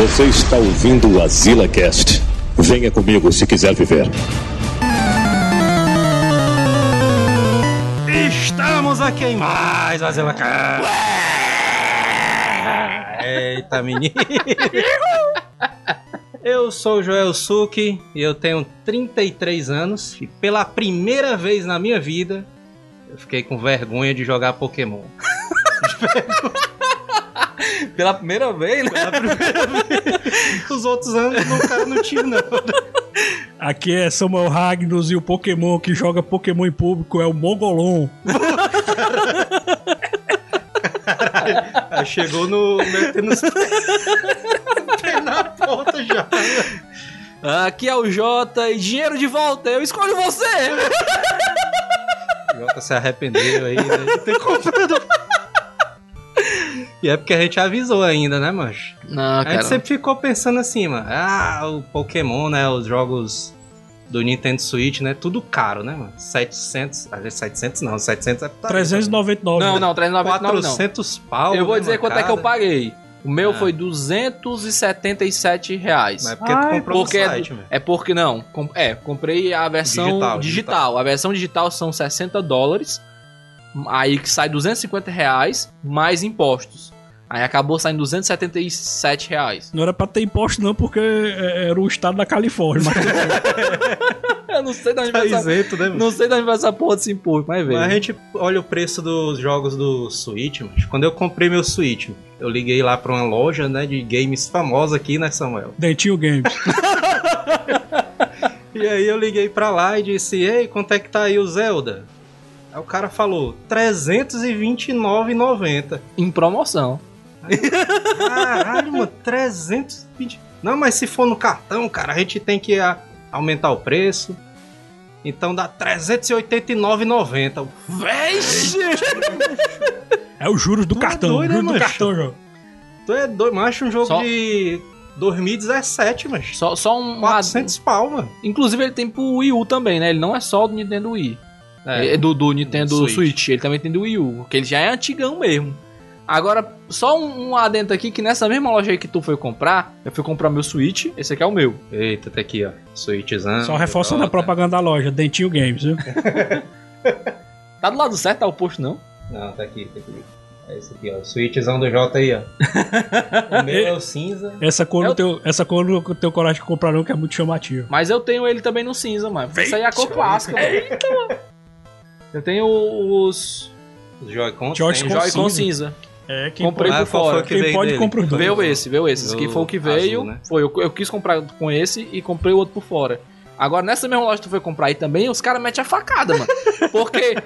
Você está ouvindo o Azila Cast. Venha comigo se quiser viver. Estamos aqui em mais Azila Cast. Eita, menino. Eu sou o Joel Suki e eu tenho 33 anos e pela primeira vez na minha vida eu fiquei com vergonha de jogar Pokémon. Pela primeira vez, né? Pela primeira vez. Os outros anos não, cara, não tive, não. Aqui é Samuel Ragnos e o Pokémon que joga Pokémon em público é o Mongolon. Aí chegou no. metendo os pés na porta já. Aqui é o Jota e dinheiro de volta, eu escolho você! Jota se arrependeu aí, né? ter comprado. E é porque a gente avisou ainda, né, mancho? Não, A cara. gente sempre ficou pensando assim, mano. Ah, o Pokémon, né? Os jogos do Nintendo Switch, né? Tudo caro, né, mano? 700. Às vezes 700 não, 700 é. Tá, 399. Não, não, 399 não. 400 pau. Eu vou né, dizer quanto é que eu paguei. O meu Ah. foi 277 reais. Mas é porque tu Ai, comprou Porque no é, site, velho. é porque não. com- É, comprei a versão Digital, digital, digital. A versão digital são 60 dólares. Aí que sai 250 reais mais impostos. Aí acabou saindo 277 reais. Não era pra ter imposto, não, porque é, era o estado da Califórnia. Mas Eu não sei de onde Tá vai essa, isento, né, mano? não sei de onde vai essa porra desse imposto, mas veio. Mas a gente olha o preço dos jogos do Switch, mas quando eu comprei meu Switch, eu liguei lá pra uma loja, né, de games famosa aqui, né, Samuel? Dentinho Games. E aí eu liguei pra lá e disse, ei, quanto é que tá aí o Zelda? Aí o cara falou, 329,90. Em promoção. Caralho, mano, 320. Não, mas se for no cartão, cara, a gente tem que a- aumentar o preço. Então dá 389,90. Vixe! É os juros do Tu é cartão. doido, juros né, do macho? cartão, João. Tu é doido, macho, um jogo Só- de 2017, mas Só, só um. 400 pau, mano. Inclusive ele tem pro Wii U também, né? Ele não é só do Nintendo Wii. É, do, do Nintendo Switch. Switch. Ele também tem do Wii U, que ele já é antigão mesmo. Agora, só um, um adendo aqui, que nessa mesma loja aí que tu foi comprar, eu fui comprar meu Switch, esse aqui é o meu. Eita, tá aqui, ó. Switchzão. Só reforçando a Jota. propaganda da loja. Dentinho Games, viu? Tá do lado certo, tá o posto não? Não, tá aqui, tá aqui. É esse aqui, ó. O Switchzão do J aí, ó. o meu é o cinza. Essa cor, Eu- não teu, essa cor não tenho coragem de comprar, não, que é muito chamativo. Mas eu tenho ele também no cinza, mano. Isso aí é a cor clássica, mano. Eita, mano. Eu tenho os Os Joy-Con. Joy-Con. cinza. cinza. É, quem Comprei pode, por foi fora. o que quem veio pode dele? compra os dois. Veio esse, veio esse. Esse aqui Do foi o que veio. azul, né? Foi, eu, eu quis comprar com esse e comprei o outro por fora. Agora, nessa mesma loja que tu foi comprar aí também, os caras metem a facada, mano. Porque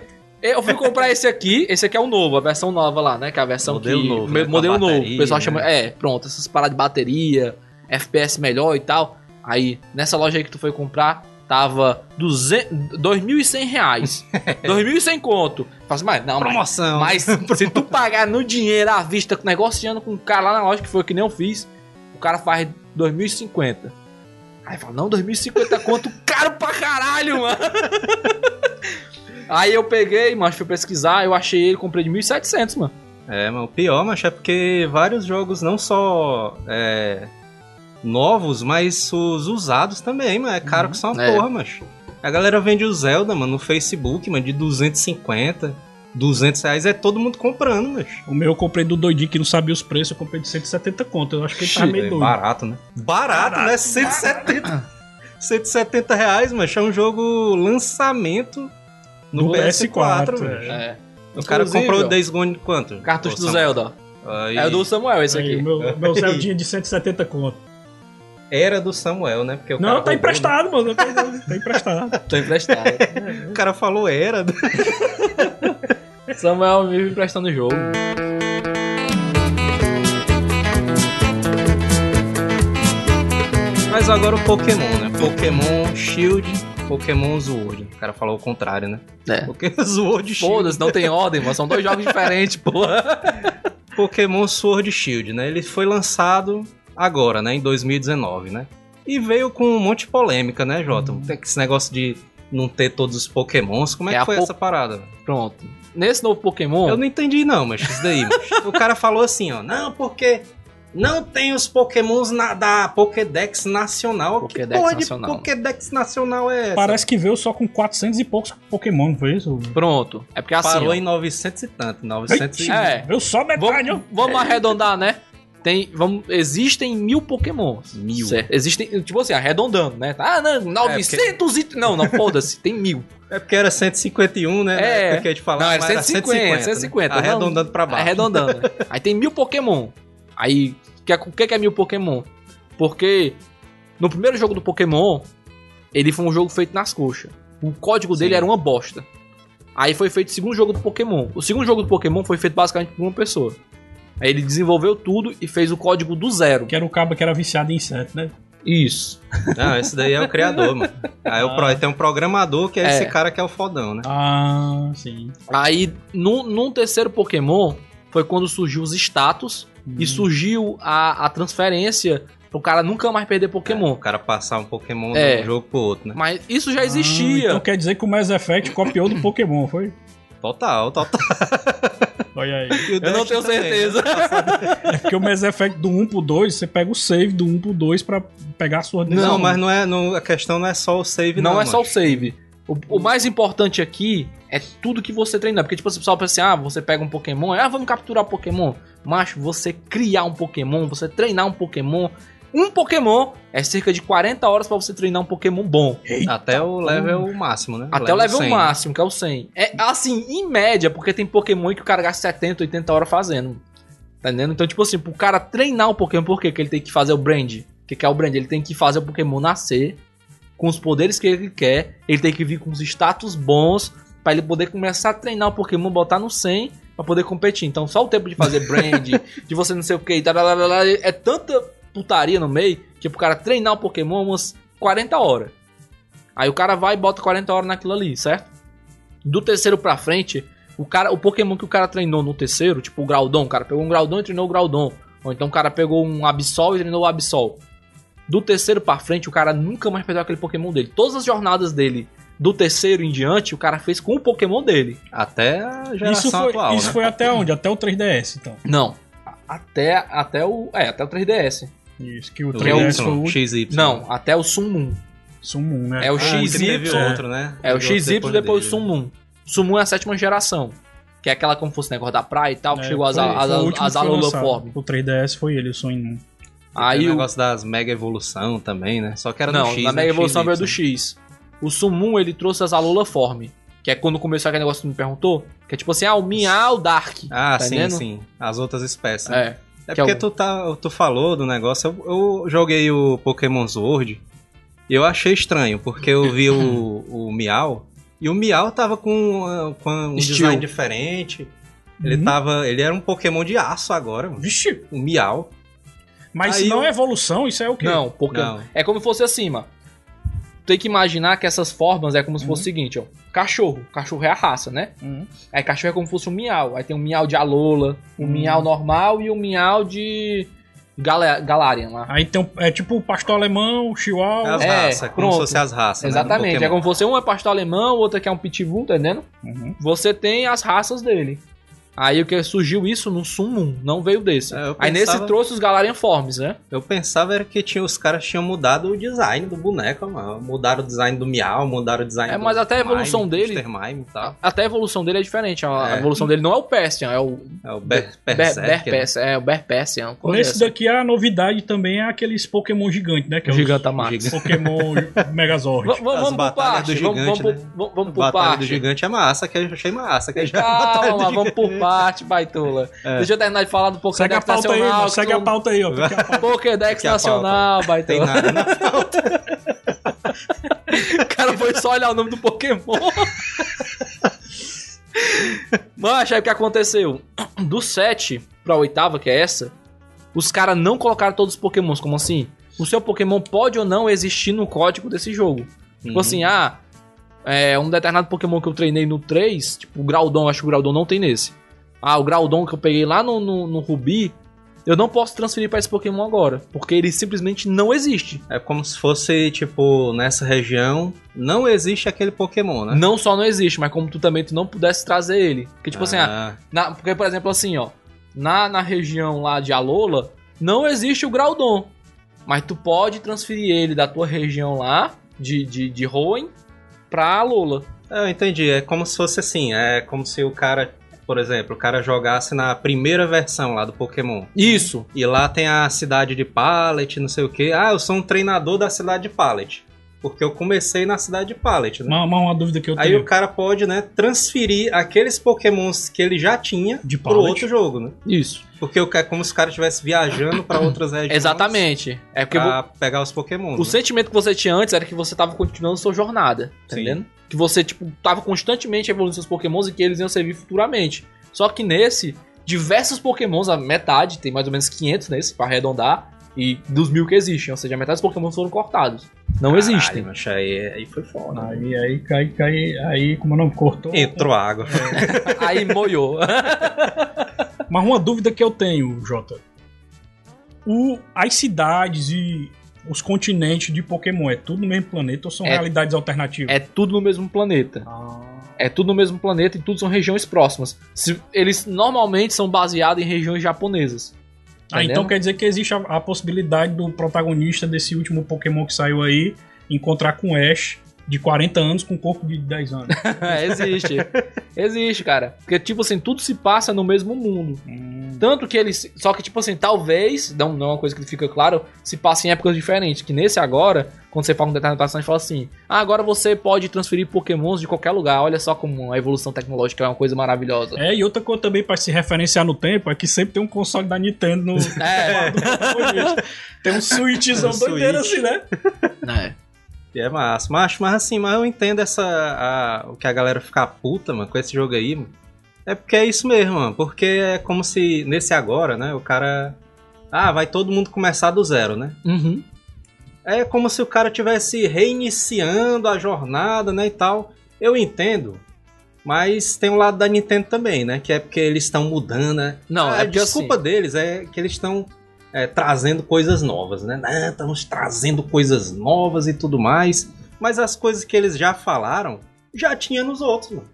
eu fui comprar esse aqui, esse aqui é o novo, a versão nova lá, né? Que é a versão Modelo que... novo, me- né? Modelo novo. O pessoal né? chama... É, pronto, essas paradas de bateria, FPS melhor e tal. Aí, nessa loja aí que tu foi comprar, tava 200, 2.100 reais. 2.100 conto. Assim, mas não, mas Promoção. mas se tu pagar no dinheiro à vista, negociando com o cara lá na loja, que foi que nem eu fiz, o cara faz 2050. Aí fala, não, 2050 quanto caro pra caralho, mano. Aí eu peguei, mas fui pesquisar, eu achei ele, comprei de 1.700, mano. É, mas o pior, mas é porque vários jogos não só é, novos, mas os usados também, mano. É caro que só uma É. porra, mas. A galera vende o Zelda, mano, no Facebook, mano, de 250, 200 reais. É todo mundo comprando, mas. O meu eu comprei do doidinho que não sabia os preços, eu comprei de 170 conto. Eu acho que ele tá meio É doido. barato, né? Barato, né? 170. 170 reais, mas é um jogo lançamento no Do PS4, PS4, velho. É. O cara comprou o Days Gone quanto? Cartucho do Samuel. Zelda, ó. Aí, É o do Samuel esse Aí, aqui. meu, meu Zeldinha de 170 conto. Era do Samuel, né? Porque o Não, cara tá roubou, emprestado, mano. Tá, tá emprestado. Tô emprestado. né? O cara falou era. Samuel me emprestando o jogo. Mas agora o Pokémon, né? Pokémon Shield, Pokémon Sword. O cara falou o contrário, né? É. Pokémon Sword e Shield. Foda-se, não tem ordem, mano. São dois jogos diferentes, porra. Pokémon Sword e Shield, né? Ele foi lançado agora, né? Em 2019, né? E veio com um monte de polêmica, né, Jota? Tem esse negócio de não ter todos os Pokémons. Como é, É que a foi po- essa parada? Pronto. Nesse novo Pokémon. Eu não entendi, não, mas isso daí. mas o cara falou assim, ó. Não, porque Não tem os pokémons na- da Pokédex Nacional. Pokédex que porra Nacional. de Pokédex Nacional é essa? Parece que veio só com 400 e poucos Pokémon, não foi isso? Pronto. É porque assim. Parou ó, em 900 e tanto. 900 e... É. Veio só metade, ó. Vamos, vamos arredondar, né? Tem, vamos, existem mil pokémons. Mil. Certo. Existem, tipo assim, arredondando, né? Ah, não, 900 e... Não, não, foda-se, tem mil. É porque era 151, né? É. Na que a gente falava, Não, era mas 150, né? 150. Arredondando pra baixo. Arredondando. né? Aí tem mil Pokémon. Aí, o que, é- o que que é mil Pokémon? Porque no primeiro jogo do Pokémon, ele foi um jogo feito nas coxas. O código dele Sim. era uma bosta. Aí foi feito o segundo jogo do Pokémon. O segundo jogo do Pokémon foi feito basicamente por uma pessoa. Aí ele desenvolveu tudo e fez o código do zero. Que era o cabo que era viciado em inseto, né? Isso. Não, esse daí é o criador, mano. Aí o pro- tem um programador que é, É. esse cara que é o fodão, né? Ah, sim. Aí, num, num terceiro Pokémon, foi quando surgiu os status e surgiu a, a transferência pro cara nunca mais perder Pokémon. O cara passar um Pokémon É. de um jogo pro outro, né? Mas isso já Ah, existia. então quer dizer que o Mass Effect copiou do Pokémon, foi? Total, total. Olha aí. O Eu não tenho também, né? certeza. É porque o Mass Effect do 1 pro 2, você pega o save do 1 pro 2 pra pegar a sua Não, decisão. mas não é, não, a questão não é só o save, Não, não. é só o save. O, o mais importante aqui é tudo que você treinar. Porque, tipo, o pessoal pensa assim, ah, você pega um Pokémon, ah, vamos capturar Pokémon. Mas você criar um Pokémon, você treinar um Pokémon. Um Pokémon é cerca de 40 horas pra você treinar um Pokémon bom. Até o level máximo, né? Até o level 100. máximo, que é o 100. É assim, em média, porque tem Pokémon que o cara gasta 70, 80 horas fazendo. Tá entendendo? Então, tipo assim, pro cara treinar o Pokémon, por quê? que ele tem que fazer o brand? O que, que é o brand? Ele tem que fazer o Pokémon nascer com os poderes que ele quer. Ele tem que vir com os status bons pra ele poder começar a treinar o Pokémon, botar no 100 pra poder competir. Então, só o tempo de fazer brand, de você não sei o que, é tanta putaria no meio que pro cara treinar o Pokémon umas 40 horas. Aí o cara vai e bota 40 horas naquilo ali, certo? Do terceiro pra frente, o cara, o Pokémon que o cara treinou no terceiro, tipo o Groudon, o cara pegou um Groudon e treinou o Groudon. Ou então o cara pegou um Absol e treinou o Absol. Do terceiro pra frente, o cara nunca mais perdeu aquele Pokémon dele. Todas as jornadas dele, do terceiro em diante, o cara fez com o Pokémon dele. Até a geração Isso, foi, atual, isso né? foi até onde? Até o 3DS, então. Não. Até, até o. É, até o 3DS. Isso, que o O 3DS foi o. XY. Não, até o Sun Moon. Summon, né? É o Ah, XY. teve outro, né? É o XY depois, depois o dele, né? Sun Moon. Sun Moon é a sétima geração. Que é aquela como fosse negócio da praia e tal, que É, chegou as, foi- as, foi o último as que foi Alola lançado. Form. O 3DS foi ele, o Sonho. Aí Tem o o. negócio das Mega Evolução também, né? Só que era Não, do X, na né? Mega Evolução XY. veio do X. O Summon ele trouxe as Alola Form. Que é quando começou aquele negócio que tu me perguntou. Que é tipo assim, ah, o Miau Dark. Ah, tá sim, entendendo? sim. As outras espécies. né? É. É Que é porque o- tu, tá, tu falou do negócio. Eu, eu joguei o Pokémon Sword e eu achei estranho, porque eu vi o, o Miau e o Miau tava com, ah, com um design diferente. Ele Uhum. tava. Ele era um Pokémon de aço agora, mano. Vixe, O Miau. mas Aí não eu- é evolução, isso é o quê? Não, porque Não. é como se fosse assim, mano. Tem que imaginar que essas formas é como se fosse o seguinte, ó. Cachorro. Cachorro é a raça, né? Hum. Aí cachorro é como se fosse um miau. Aí tem um miau de Alola, um Hum. miau normal e um miau de Gala Galarian lá. Aí tem um, é tipo o pastor alemão, o chihuahua. As É, raças, como pronto. se fossem as raças. né, Exatamente. é Pokémon. como você um é pastor alemão, o outro aqui é um pitbull, tá entendendo? Uhum. Você tem as raças dele. Aí o que surgiu isso no Summon, não veio desse. É, eu Aí nesse pensava- trouxe os Galarian Forms, né? Eu pensava era que tinha, os caras tinham mudado o design do boneco, mano. Mudaram o design do Miau, mudaram o design É, do mas até a evolução Mime, dele-. Mime e tal. Até a evolução dele é diferente. A, a É. evolução dele não é o Persian, é o É o Ber Ber Berserker. né? Berpersian. É o coisa Nesse dessa. daqui a novidade também é aqueles Pokémon gigantes, né? Que é O os Giganta Max. Gigante. Pokémon Megazord. V- Vamos As por parte. do Vamos, gigante, vamos, né? vamos por Batalha parte. do Gigante é massa, que eu achei massa. Que é já Calma, Batalha do vamos por Gigante. Parte, baitola. É. Deixa eu terminar de falar do Segue a Pokédex pauta aí, Nacional. que Segue tu- a pauta aí, ó. Pokédex? Nacional, Tem baitola. nada na pauta. O cara foi só olhar o nome do Pokémon. Mas aí o que aconteceu? Do 7 pra oitava, que é essa, os caras não colocaram todos os Pokémons. Como assim? O seu Pokémon pode ou não existir no código desse jogo. Tipo assim, ah, é um determinado Pokémon que eu treinei no 3, tipo o Groudon, acho que o Groudon não tem nesse. Ah, o Groudon que eu peguei lá no, no, no Ruby, eu não posso transferir pra esse Pokémon agora, porque ele simplesmente não existe. É como se fosse, tipo, nessa região, não existe aquele Pokémon, né? Não só não existe, mas como tu também tu não pudesse trazer ele. Porque, tipo assim, ah, ah, na- porque, por exemplo, assim, ó, na, na região lá de Alola, não existe o Groudon. Mas tu pode transferir ele da tua região lá, de, de, de Hoenn, pra Alola. Eu entendi. É como se fosse assim. É como se o cara, por exemplo, o cara jogasse na primeira versão lá do Pokémon. Isso. E lá tem a cidade de Pallet, não sei o que. Ah, eu sou um treinador da cidade de Pallet. Porque eu comecei na cidade de Pallet, né? Uma, uma, uma dúvida que eu Aí tenho. o cara pode, né, transferir aqueles pokémons que ele já tinha De pro Pallet. outro jogo, né? Isso. Porque é como se o cara estivesse viajando pra outras regiões. Exatamente. É porque Pra pegar os pokémons. o né? sentimento que você tinha antes era que você tava continuando sua jornada, tá Sim. entendendo? Que você, tipo, tava constantemente evoluindo seus pokémons e que eles iam servir futuramente. Só que nesse, diversos pokémons, a metade, tem mais ou menos 500 nesse, pra arredondar, e dos mil que existem, ou seja, a metade dos pokémons foram cortados. Não Caralho, existem. macho, aí, aí foi foda. Aí, aí, cai, cai, aí, como não cortou. Entrou água. Aí moiou. Mas uma dúvida que eu tenho, Jota. O, as cidades e os continentes de Pokémon é tudo no mesmo planeta ou são É- realidades alternativas? é tudo no mesmo planeta. Ah, É tudo no mesmo planeta e tudo são regiões próximas. Se- eles normalmente são baseados em regiões japonesas. Ah, então quer dizer que existe a, a possibilidade do protagonista desse último Pokémon que saiu aí encontrar com o Ash de 40 anos com um corpo de 10 anos. É, existe. existe, cara. Porque, tipo assim, tudo se passa no mesmo mundo. Hum, Tanto que eles. Só que, tipo assim, talvez, não, não é uma coisa que fica claro, se passa em épocas diferentes. Que nesse agora, quando você fala um determinado personagem, fala assim: Ah, agora você pode transferir pokémons de qualquer lugar. Olha só como a evolução tecnológica é uma coisa maravilhosa. É, e outra coisa também pra se referenciar no tempo é que sempre tem um console da Nintendo no. É, tem um switchzão Um doideiro assim, né? é. E é massa. Mas, mas assim, mas eu entendo essa. a- o que a galera ficar puta, mano, com esse jogo aí, mano. É porque é isso mesmo, mano. Porque é como se nesse agora, né? O cara. Ah, vai todo mundo começar do zero, né? Uhum. É como se o cara tivesse reiniciando a jornada, né, e tal. Eu entendo. Mas tem um lado da Nintendo também, né? Que é porque eles estão mudando, né? Não, a é porque desculpa assim- deles é que eles estão é, trazendo coisas novas, né? Ah, estamos trazendo coisas novas e tudo mais. Mas as coisas que eles já falaram, já tinha nos outros, mano.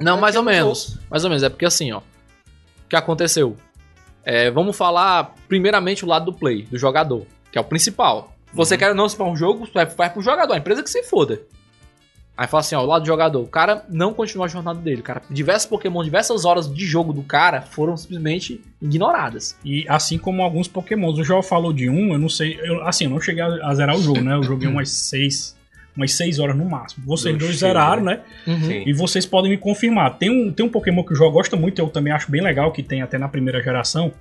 Não, Já mais ou nos menos. outros. Mais ou menos. É porque assim, ó. O que aconteceu? É, vamos falar primeiramente o lado do play, do jogador, que é o principal. Você quer ou não se for um jogo, vai, vai pro jogador, a empresa que se foda. Aí fala assim, ó, o lado do jogador. O cara não continuou a jornada dele. Cara, diversos Pokémon, diversas horas de jogo do cara foram simplesmente ignoradas. E assim como alguns Pokémons. O João falou de um, eu não sei. Eu, assim, eu não cheguei a, a zerar o jogo, né? Eu joguei umas 6 umas seis horas no máximo. Vocês Do dois cheiro, zeraram, né? Sim. E vocês podem me confirmar. Tem um, tem um Pokémon que o João gosta muito, eu também acho bem legal, que tem até na primeira geração,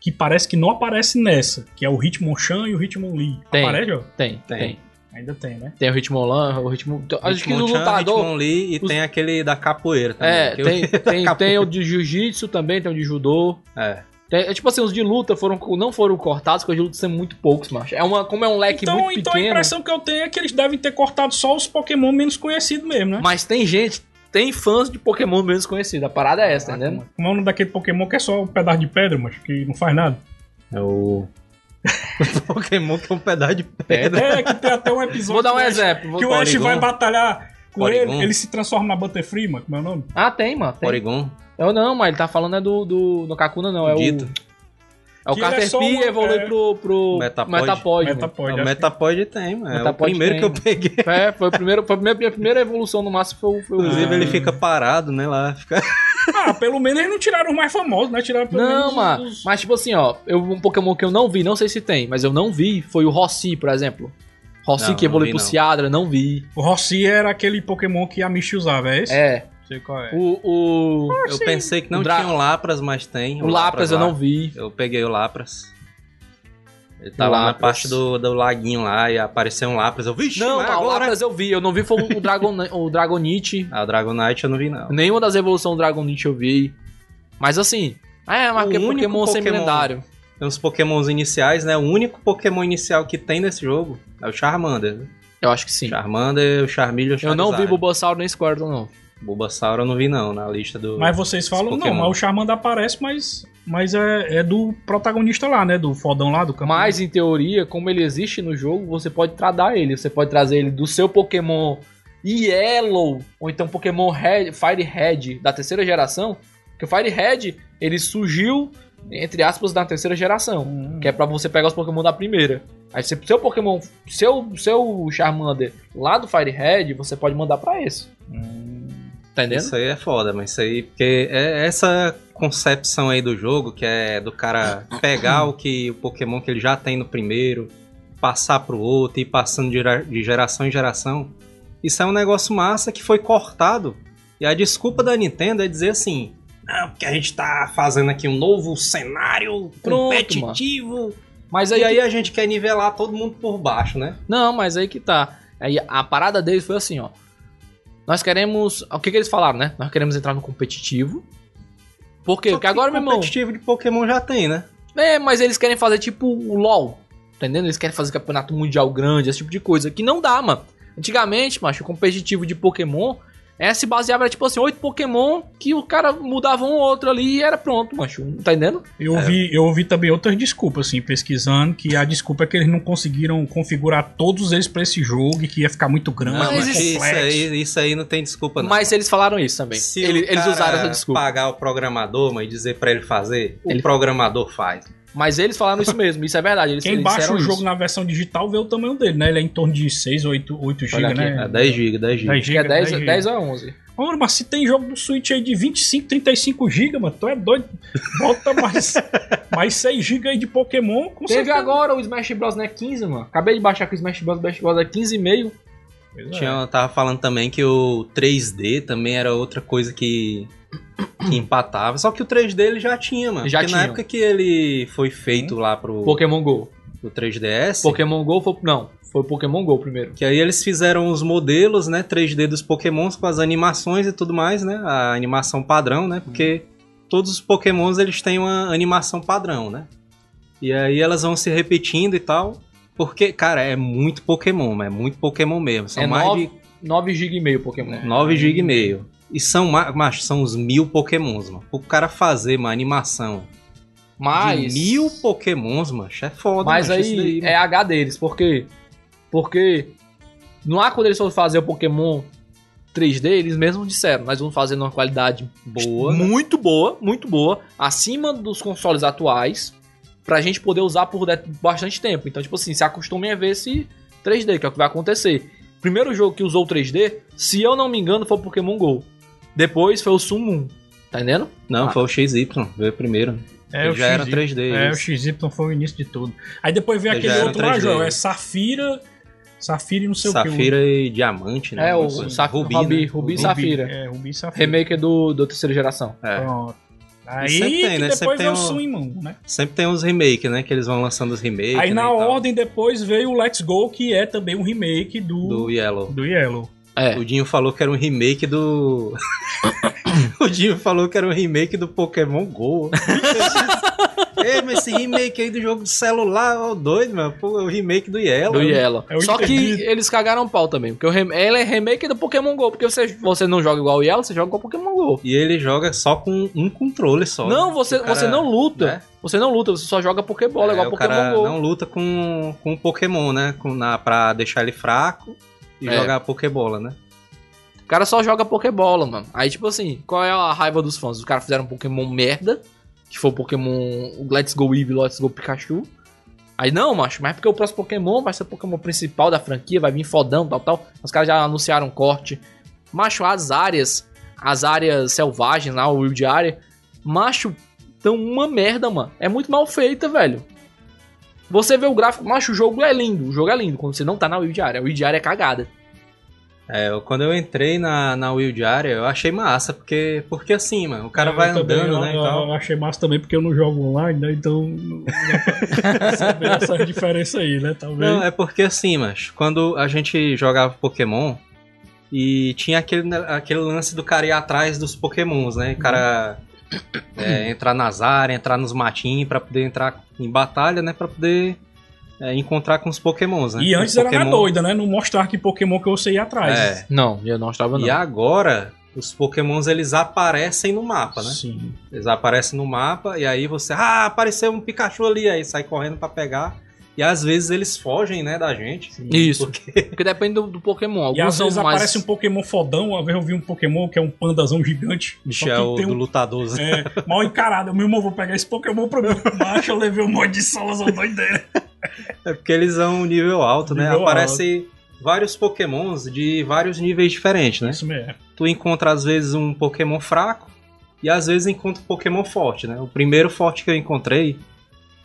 que parece que não aparece nessa, que é o Hitmonchan e o Hitmonlee. Tem. Aparece, ó? Tem, tem. Tem. Ainda tem, né? Tem o Hitmonlan, o Hitmon... Acho que o lutador... Hitmonlee e os- tem aquele da capoeira também. É, tem, tem, tem o de jiu-jitsu também, tem o de judô. É. Tem- é tipo assim, os de luta foram, não foram cortados, porque os de luta são muito poucos, macho. É uma, como é um leque Então, muito então a pequeno. impressão que eu tenho é que eles devem ter cortado só os Pokémon menos conhecidos mesmo, né? Mas tem gente, tem fãs de Pokémon menos conhecidos. A parada é essa, tá entendendo? Como é o nome daquele Pokémon que é só um pedaço de pedra, mas que não faz nada? É o. Pokémon que é um pedaço de pedra. É, que tem até um episódio Vou dar um que o Ash- exemplo. que o Ash vai batalhar com ele, ele se transforma na Butterfree, mano, como é o nome? Ah, tem, mano. Tem. Eu não, mas ele tá falando é do, do, do Kakuna, não. É Dito. O. É o ele é Caterpie uma- evolui é, pro, pro Metapod. Metapod. Metapod. o acho que- Metapod tem, mano. É o Metapod primeiro tem. que eu peguei. É, foi, o primeiro, foi a primeira, a primeira evolução no máximo foi, o- foi o. Inclusive, Ah. ele fica parado, né? Lá. Fica... Ah, pelo menos eles não tiraram os mais famosos, né? Tiraram pelo Não, menos mano. os... Mas tipo assim, ó, eu, um Pokémon que eu não vi, não sei se tem, mas eu não vi, foi o Rossi, por exemplo. Rossi Não, que evolui pro não. Ciadra, não vi. O Rossi era aquele Pokémon que a Michi usava, é esse? É. Sei qual é. O. O, Eu sim. pensei que não O Dra- tinha o Lapras, mas tem. o Lapras eu lá. não vi. Eu peguei o Lapras. Ele tá O lá na Lapras. parte do, do laguinho lá e apareceu um Lapras. Eu, vixe, Não, não, o. Lapras eu vi. Eu não vi foi o, Dragon, o Dragonite. Ah, o Dragonite eu não vi, não. Nenhuma das evoluções do Dragonite eu vi. Mas assim. É, mas O porque único Pokémon Pokémon- semi-lendário. Tem uns Pokémons iniciais, né? O único Pokémon inicial que tem nesse jogo é o Charmander. né? Eu acho que sim. Charmander, o Charmeleon, o Eu não vi Charizard. Bulbasaur nem Squirtle, não. Bulbasaur eu não vi, não, na lista do... Mas vocês falam, não, mas o Charmander aparece, mas, mas é, é do protagonista lá, né? Do fodão lá, do campo. Mas, em teoria, como ele existe no jogo, você pode tradar ele. Você pode trazer ele do seu Pokémon Yellow, ou então Pokémon Red, Fire Red da terceira geração. Porque o Fire Red, ele surgiu entre aspas, da terceira geração. Hum. Que é pra você pegar os Pokémon da primeira. Aí se seu Pokémon, seu, seu Charmander lá do Fire Red, você pode mandar pra esse. Tá entendendo? Isso aí é foda, mas isso aí, porque é essa concepção aí do jogo, que é do cara pegar o que o Pokémon que ele já tem no primeiro, passar pro outro e ir passando de gera- de geração em geração. Isso é um negócio massa que foi cortado. E a desculpa da Nintendo é dizer assim: não, porque a gente tá fazendo aqui um novo cenário Pronto, competitivo. Mas aí, E aí a gente quer nivelar todo mundo por baixo, né? Não, mas aí que tá. Aí a parada deles foi assim, ó. Nós queremos. O que, que eles falaram, né? Nós queremos entrar no competitivo. Por quê? Porque que agora, meu irmão. competitivo de Pokémon já tem, né? É, mas eles querem fazer tipo o LoL. Entendendo? Eles querem fazer campeonato mundial grande, esse tipo de coisa. Que não dá, mano. Antigamente, macho, o competitivo de Pokémon é, se baseava, era tipo assim, oito Pokémon que o cara mudava um ou outro ali e era pronto, macho. Tá entendendo? Eu ouvi, eu ouvi também outras desculpas, assim, pesquisando, que a desculpa é que eles não conseguiram configurar todos eles pra esse jogo e que ia ficar muito grande, Não, Mas muito isso, complexo. aí, isso aí não tem desculpa, não. Mas eles falaram isso também. Se Ele- eles usaram essa desculpa. pagar o programador, mas dizer pra ele fazer, o Ele- programador faz. Mas eles falaram isso mesmo, isso é verdade. Eles, Quem eles baixa o jogo isso. na versão digital vê o tamanho dele, né? Ele é em torno de 6, 8, 8 GB, aqui, né? É 10 GB, 10 GB. 10 Que é GB, 10, 10 10 ou 11. Ora, mas se tem jogo do Switch aí de 25, 35 GB, mano, tu é doido. Bota mais, mais 6 GB aí de Pokémon, com Teve certeza. agora o Smash Bros. né? 15, mano. Acabei de baixar com o Smash Bros. Smash Bros. é 15,5. Pois é. Tinha, eu tava falando também que o 3D também era outra coisa que, que empatava. Só que o 3D ele já tinha, mano. Já Porque na tinha. época que ele foi feito lá pro, Pokémon GO. pro 3DS, Pokémon GO foi. Não, foi o Pokémon GO primeiro. que aí eles fizeram os modelos, né, 3D dos Pokémons com as animações e tudo mais, né? A animação padrão, né? Porque todos os Pokémons eles têm uma animação padrão, né? E aí elas vão se repetindo e tal. Porque, cara, é muito Pokémon, é muito Pokémon mesmo. São É mais nove- de 9 GB e meio Pokémon. É. 9 GB e meio. E são, ma- macho, são os mil pokémons, mano. O cara fazer uma animação Mas. de mil pokémons, macho, é foda, Mas macho, aí daí, é H deles. Por quê? Porque. Lá quando eles foram fazer o Pokémon 3D, eles mesmos disseram: nós vamos fazer numa qualidade boa. né? muito boa, muito boa, acima dos consoles atuais, pra gente poder usar por bastante tempo. Então, tipo assim, se acostumem a ver esse 3D, que é o que vai acontecer. Primeiro jogo que usou 3D, se eu não me engano, foi o Pokémon GO. Depois foi o Summon. Tá entendendo? Não, Ah. foi o XY, veio primeiro. É, Ele o já era XY. 3D. É, o isso. XY foi o início de tudo. Aí depois veio Já aquele era outro lá, 3D. Joel, é Safira. Safira e não sei o que. Safira e Diamante, né? É, o Uma coisa. Saf- Rubi, Rubi- né? Rubi e Safira. É, Rubi e Safira. Remake do, do terceira geração. É. Pronto. Aí sempre tem, né? depois Sempre tem veio o um- Summon, né? Sempre tem uns remakes, né? Que eles vão lançando os remakes. Aí né, na ordem depois veio o Let's Go, que é também um remake do, Do do, Yellow. É. O Dinho falou que era um remake do. o Dinho falou que era um remake do Pokémon GO. Ei, mas esse remake aí do jogo de celular, ó, doido, mano. Pô, é o remake do Yellow. Do Yellow. eu Só que eles cagaram pau também. Porque o rem- ele é remake do Pokémon GO. Porque você, você não joga igual o Yellow, você joga igual o Pokémon GO. E ele joga só com um controle só. Não, né? você, cara, você não luta. né? Você não luta, você só joga Pokébola, É, igual o Pokémon cara GO. não luta com, com o Pokémon, né? Com, na, pra deixar ele fraco e É. jogar Pokébola, né? O cara só joga Pokébola, mano. Aí, tipo assim, qual é a raiva dos fãs? Os caras fizeram um Pokémon merda, que foi o Pokémon Let's Go Eevee, Let's Go Pikachu. Aí, não, macho, mas é porque o próximo Pokémon vai ser o Pokémon principal da franquia, vai vir fodão, tal, tal. Os caras já anunciaram um corte. Macho, as áreas, as áreas selvagens lá, o Wild Area, macho, tão uma merda, mano. É muito mal feita, velho. Você vê o gráfico, macho, o jogo é lindo, o jogo é lindo, quando você não tá na Wild Area. A Wild Area é cagada. É, eu- quando eu entrei na, na Wild Area, eu achei massa, porque, porque assim, mano, o cara Eu vai também, andando, eu, né, e eu- tal. eu achei massa também porque eu não jogo online, né? Então. não dá pra saber essa diferença aí, né? Talvez. Não, é porque assim, mas quando a gente jogava Pokémon e tinha aquele, aquele lance do cara ir atrás dos Pokémons, né? O cara é, entrar nas áreas, entrar nos matinhos pra poder entrar em batalha, né? Pra poder é, encontrar com os Pokémons, né? E antes Os era na doida, né? Não mostrar que Pokémon que você ia atrás. É. Não, eu não estava não. E agora, os Pokémons eles aparecem no mapa, né? Sim. Eles aparecem no mapa e aí você, ah, apareceu um Pikachu ali, aí sai correndo pra pegar. E às vezes eles fogem, né, da gente. Isso. Porque Porque depende do, do Pokémon. E Alguns às são vezes mais... aparece um Pokémon fodão. Uma vez eu vi um Pokémon que é um pandazão gigante. é tem do um- lutador. É, mal encarado. Eu mesmo vou pegar esse Pokémon pra mim. Macho, eu levei um monte de solas doideira. É porque eles são um nível alto, né? Nível Aparece vários pokémons de vários níveis diferentes, né? Isso mesmo. Tu encontra às vezes um pokémon fraco e às vezes encontra um pokémon forte, né? O primeiro forte que eu encontrei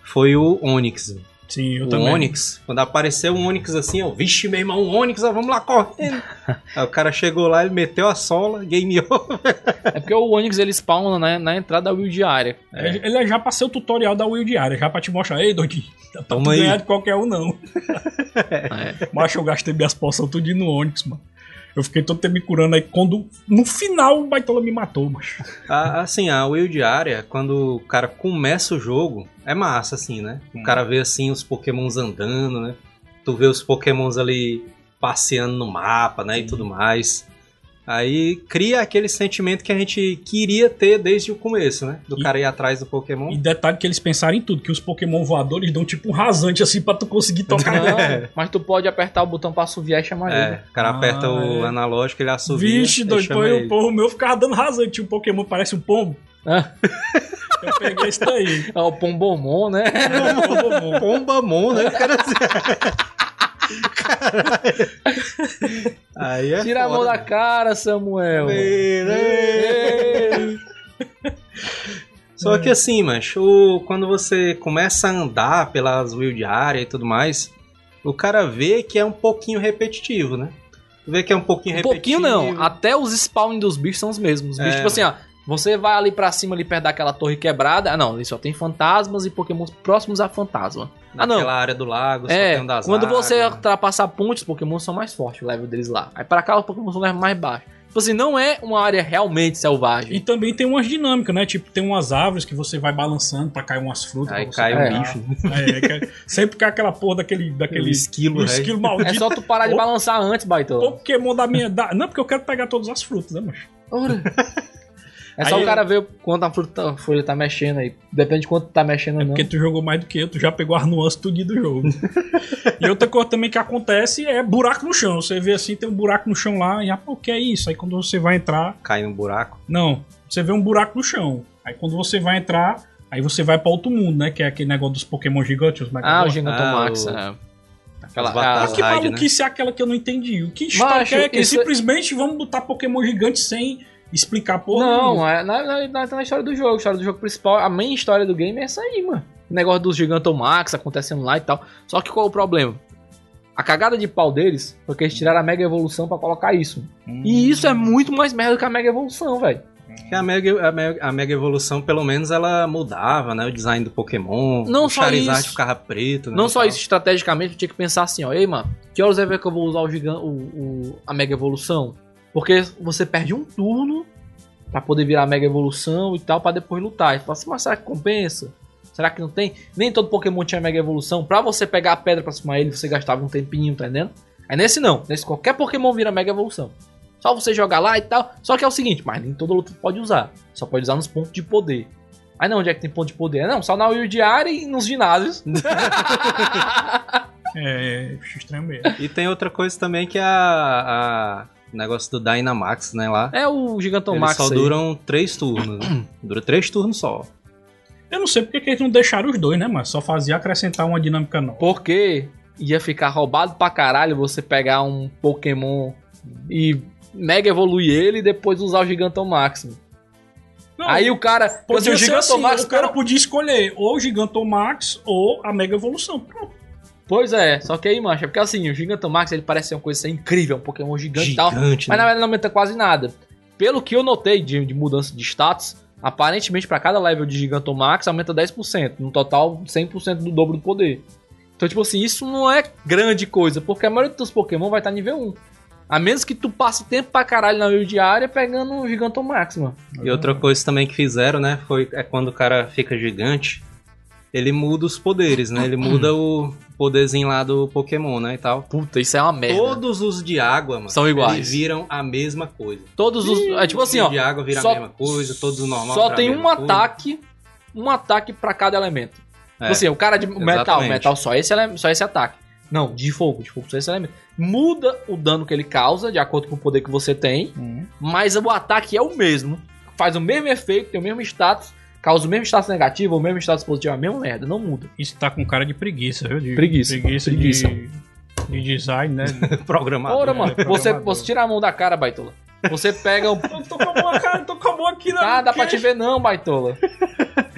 foi o Onix. Sim, eu o também. Onix. Quando apareceu um Onix assim, ó, vixe, meu irmão, um Onix, ó, vamos lá correndo. Aí o cara chegou lá, ele meteu a sola, game over. É porque o Onix ele spawna na, na entrada da build área. É, Ele é já pra ser o tutorial da Will diária, já pra te mostrar, ei, doidinho, dá pra Toma tu ganhar de qualquer um, não. É. Macho, eu gastei minhas poções tudo no Onix, mano. Eu fiquei todo tempo me curando aí. Quando, no final, o Baitola me matou, macho. A- assim, a Will diária, quando o cara começa o jogo, é massa, assim, né? O Hum. cara vê, assim, os pokémons andando, né? Tu vê os pokémons ali passeando no mapa, né? E tudo mais. Aí cria aquele sentimento que a gente queria ter desde o começo, né? Do E- cara ir atrás do Pokémon. E detalhe que eles pensaram em tudo, que os Pokémon voadores dão tipo um rasante assim pra tu conseguir tocar nele. Não, mas tu pode apertar o botão pra assoviar e chamar ele. É, o cara Ah, aperta o é. analógico, ele assovia. Vixe, doido, ele. o porra, o meu ficava dando rasante. Tinha um Pokémon, parece um pombo. Ah. Eu peguei esse daí. É o Pombomon, né? Pombamon, né? Cara, Aí é Tira a mão foda, da né? cara, Samuel. Ei. Só que assim, mas o, quando você começa a andar pelas wild área e tudo mais, o cara vê que é um pouquinho repetitivo, né? Vê que é um pouquinho Um repetitivo. pouquinho não, até os spawn dos bichos são os mesmos. Os bichos, É. tipo assim, ó, você vai ali pra cima, ali perto daquela torre quebrada. Ah, não, ali só tem fantasmas e pokémons próximos a fantasma. Ah, não. Naquela área do lago, É, tem um das quando você águas. ultrapassar pontes, os pokémons são mais fortes, o level deles lá. Aí pra cá, os pokémons são level mais baixo. Tipo assim, não é uma área realmente E selvagem. também tem umas dinâmicas, né? Tipo, tem umas árvores que você vai balançando pra cair umas frutas. Aí você cai um bicho. É, que- sempre cai aquela porra daquele, daquele Aquele esquilo, o né? esquilo É maldito. só tu parar de balançar antes, baitola. Pokémon da minha. Da... Não, porque eu quero pegar todas as frutas, né, macho? Ora. É só Aí- o cara ver quanto a fruta- a folha tá mexendo aí. Depende de quanto tá mexendo ou É não. porque tu jogou mais do que eu, tu já pegou as nuances tudo do jogo. e outra coisa também que acontece é buraco no chão. Você vê assim, tem um buraco no chão lá, e ah, pô, o que é isso? Aí quando você vai entrar. Cai no buraco. Não, você vê um buraco no chão. Aí quando você vai entrar, aí você vai pra outro mundo, né? Que é aquele negócio dos Pokémon gigantes, os Ah, o. Gigantomax. Ah, o- é. Aquela, batatas. Que Raid, maluquice é aquela que eu não entendi? O que história Macho, é que isso simplesmente vamos botar Pokémon gigante sem explicar porra Não, é na, na, na, na história do jogo. A história do jogo principal, a main história do game é essa aí, mano. O negócio dos Gigantomax acontecendo lá e tal. Só que qual é o problema? A cagada de pau deles foi que eles tiraram a Mega Evolução pra colocar isso. Hum. E isso é muito mais merda que a Mega Evolução, velho. Que a Mega, a, Mega, a Mega Evolução, pelo menos, ela mudava, né? O design do Pokémon. Não o só Charizard isso. ficava preto, né? Não só tal. isso, estrategicamente, eu tinha que pensar assim, ó. Ei, mano, que horas é que eu vou usar o, gigan o, o- a Mega Evolução? Porque você perde um turno pra poder virar Mega Evolução e tal, pra depois lutar. E fala assim, mas será que compensa? Será que não tem? Nem todo Pokémon tinha Mega Evolução. Pra você pegar a pedra pra cima dele, você gastava um tempinho, tá entendendo? Aí nesse não. Nesse qualquer Pokémon vira Mega Evolução. Só você jogar lá e tal. Só que é o seguinte, mas nem toda luta pode usar. Só pode usar nos pontos de poder. Aí não, onde é que tem ponto de poder? Não, só na Wild Area e nos ginásios. É, bicho estranho mesmo. E tem outra coisa também que é a, a negócio do Dynamax, né, lá. É o Gigantão Eles só aí. duram três turnos. Dura três turnos só. Eu não sei porque que eles não deixaram os dois, né, mas só fazia acrescentar uma dinâmica nova. Porque ia ficar roubado pra caralho você pegar um Pokémon e mega evoluir ele e depois usar o Gigantão Máximo. Não, Aí o cara. podia o ser Gigantão assim, Max, o cara podia escolher ou o Gigantomax ou a Mega Evolução. Pronto. Pois é, só que aí, mancha, porque assim, o Gigantão Max ele parece ser uma coisa assim, incrível, um Pokémon gigante e tal. Gigante, Mas na né? verdade não aumenta quase nada. Pelo que eu notei de, de mudança de status, aparentemente pra cada level de Gigantomax aumenta 10%. No total, 100% do dobro do poder. Então, tipo assim, isso não é grande coisa, porque a maioria dos teus Pokémon vai estar nível 1. A menos que tu passe tempo pra caralho na wild área pegando o Gigantomax, mano. E outra coisa também que fizeram, né? Foi é quando o cara fica gigante, ele muda os poderes, né? Ele muda o poderzinho lá do Pokémon, né? E tal. Puta, isso é uma merda. Todos os de água, mano, São iguais. Eles viram a mesma coisa. Todos os. É tipo assim, Os ó. de água viram só- a mesma coisa, todos os normais. Só viram a tem mesma um coisa. ataque. Um ataque pra cada elemento. Tipo assim, o cara de metal, Exatamente. metal só esse, ele- só esse ataque. Não, de fogo, de fogo só esse elemento. Muda o dano que ele causa, de acordo com o poder que você tem, Hum. mas o ataque é o mesmo. Faz o mesmo efeito, tem o mesmo status, causa o mesmo status negativo, o mesmo status positivo, a mesma merda, não muda. Isso tá com cara de preguiça, viu? De, Preguiça, Preguiça, preguiça. De, de design, né? Programador. Ora, mano, é você, programador. você tira a mão da cara, baitola. Você pega o. Eu tô com a mão, cara, tô com a mão aqui na. Ah, dá pra te ver não, baitola.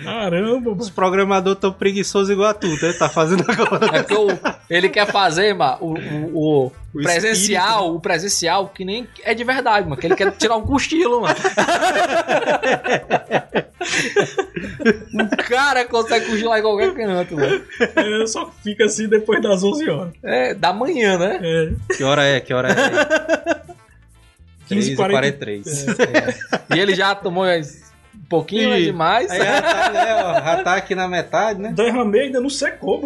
Caramba, Os programadores tão preguiçosos igual a tu, né? Tá fazendo agora. É porque o- ele quer fazer, mano, o, o, o O presencial, o presencial que nem é de verdade, mano. Que ele quer tirar um cochilo, mano. o cara consegue cochilar em qualquer canto, mano. É, só fica assim depois das 11 horas. É, da manhã, né? É. Que hora é? Que hora é? 15h43. 15h43. E ele já tomou um pouquinho Ih, demais. Aí já tá, né, ó, já tá aqui na metade, né? Derramei ainda não secou.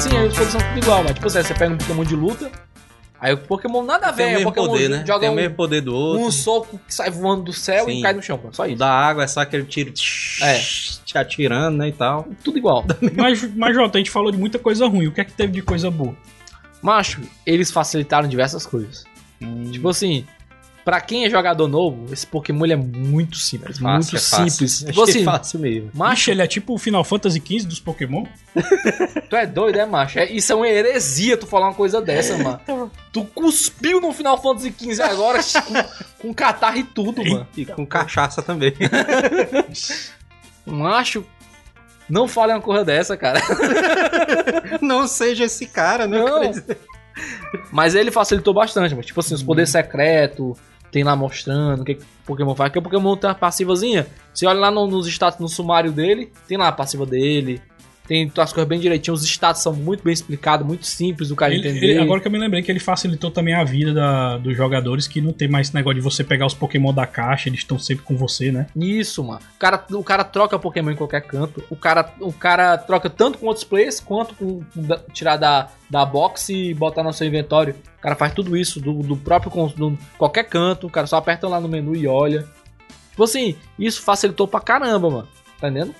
Sim, aí os Pokémon são tudo igual, mas tipo assim, você pega um Pokémon de luta, aí o Pokémon nada a ver, Tem o o mesmo Pokémon poder, né? joga Tem o um, mesmo poder do outro. um soco que sai voando do céu Sim. e cai no chão, só O isso. da água é só aquele tiro É. te atirando, né, e tal. Tudo igual. Mas, mas, Jota, a gente falou de muita coisa ruim. O que é que teve de coisa boa? Macho, eles facilitaram diversas coisas. Tipo assim, pra quem é jogador novo, esse Pokémon ele é muito simples, muito Fácil, é fácil. simples. Tipo Achei assim, fácil mesmo. Macho, ele é tipo o Final Fantasy XV dos Pokémon? tu é doido, é macho? É, isso é uma heresia tu falar uma coisa dessa, mano. Tu cuspiu no Final Fantasy XV agora com, com catarro e tudo, mano. E com cachaça também. Macho, não fale uma coisa dessa, cara. Não seja esse cara, né? Não. Mas ele facilitou bastante, mas tipo assim, os poderes secretos, tem lá mostrando o que, o Pokémon faz, porque o Pokémon tem uma passivazinha. Você olha lá no- nos status, no sumário dele, tem lá a passiva dele, tem as coisas bem direitinho, os status são muito bem explicados, muito simples do cara Ele- entender. ele- agora que eu me lembrei que ele facilitou também a vida da- dos jogadores, que não tem mais esse negócio de você pegar os Pokémon da caixa, eles estão sempre com você, né? Isso, mano. O cara, o cara troca Pokémon em qualquer canto. O cara, o cara troca tanto com outros players quanto com, com da- tirar da, da box e botar no seu inventório. O cara faz tudo isso do, do próprio do, qualquer canto. O cara só aperta lá no menu e olha. Tipo assim, isso facilitou pra caramba, mano. Tá entendendo?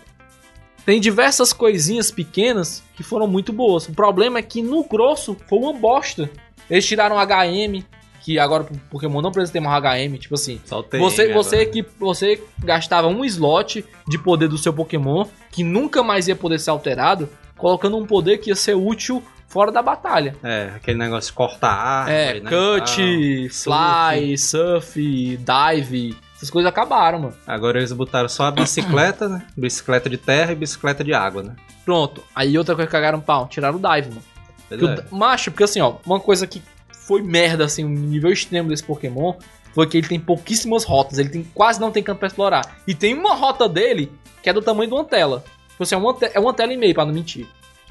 Tem diversas coisinhas pequenas que foram muito boas. O problema é que no grosso foi uma bosta. Eles tiraram HM, que agora o Pokémon não precisa ter mais HM. Tipo assim, você, você que você gastava um slot de poder do seu Pokémon que nunca mais ia poder ser alterado, colocando um poder que ia ser útil fora da batalha. É, aquele negócio de cortar árvore, É, né, cut, e fly, surf, dive, essas coisas acabaram, mano. Agora eles botaram só a bicicleta, né? Bicicleta de terra e bicicleta de água, né? Pronto. Aí outra coisa que cagaram pau, tiraram o dive, mano. O é. da- Macho, porque assim, ó, uma coisa que foi merda, assim, um nível extremo desse Pokémon foi que ele tem pouquíssimas rotas, ele tem, quase não tem campo pra explorar. E tem uma rota dele que é do tamanho de uma tela. Tipo assim, é uma, te- é uma tela e meia, pra não mentir.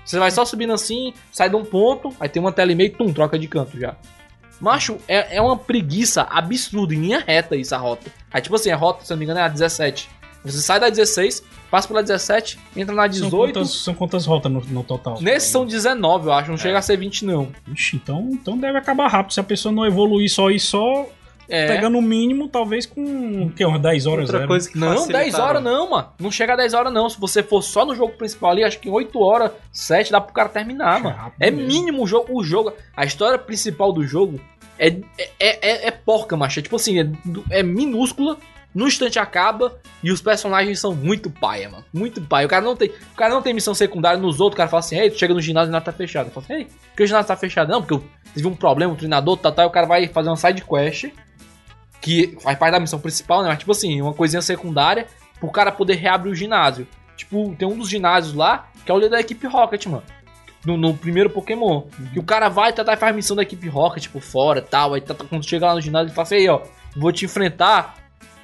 Você vai só subindo assim, sai de um ponto, aí tem uma tela e meia, tum, troca de canto já. Macho, é, é uma preguiça absurda, em linha reta isso, a rota. Aí tipo assim, a rota, se eu não me engano, é a 17. Você sai da 16, passa pela 17, entra na São 18. quantas, são quantas rotas no, no total? Nesses são 19, eu acho, não chega a ser 20 não. Ixi, então, então deve acabar rápido. Se a pessoa não evoluir só e só, É. pegando o mínimo, talvez com o quê? umas 10 horas. Outra zero. coisa que Não, facilitaram- 10 horas não, mano. Não chega a 10 horas não. Se você for só no jogo principal ali, acho que em 8 horas, 7 dá pro cara terminar, mano. Rápido É mesmo. mínimo o jogo. O jogo, a história principal do jogo é, é, é, é porca, macho. É tipo assim, é, é minúscula. No instante acaba e os personagens são muito paia, mano. Muito paia. O cara não tem, o cara não tem missão secundária nos outros. O cara fala assim: Ei, tu chega no ginásio e nada tá fechado. Eu falo assim: Ei, por que o ginásio tá fechado? Não, porque eu tive um problema, um treinador, tá, tá. E o cara vai fazer uma side quest que faz parte da missão principal, né? Mas tipo assim, uma coisinha secundária pro cara poder reabrir o ginásio. Tipo, tem um dos ginásios lá que é o líder da equipe Rocket, mano. No, no primeiro Pokémon. Que o cara vai tentar e faz missão da equipe Rocket por fora e tal. Aí tá, quando chega lá no ginásio, ele fala assim: aí, ó, vou te enfrentar.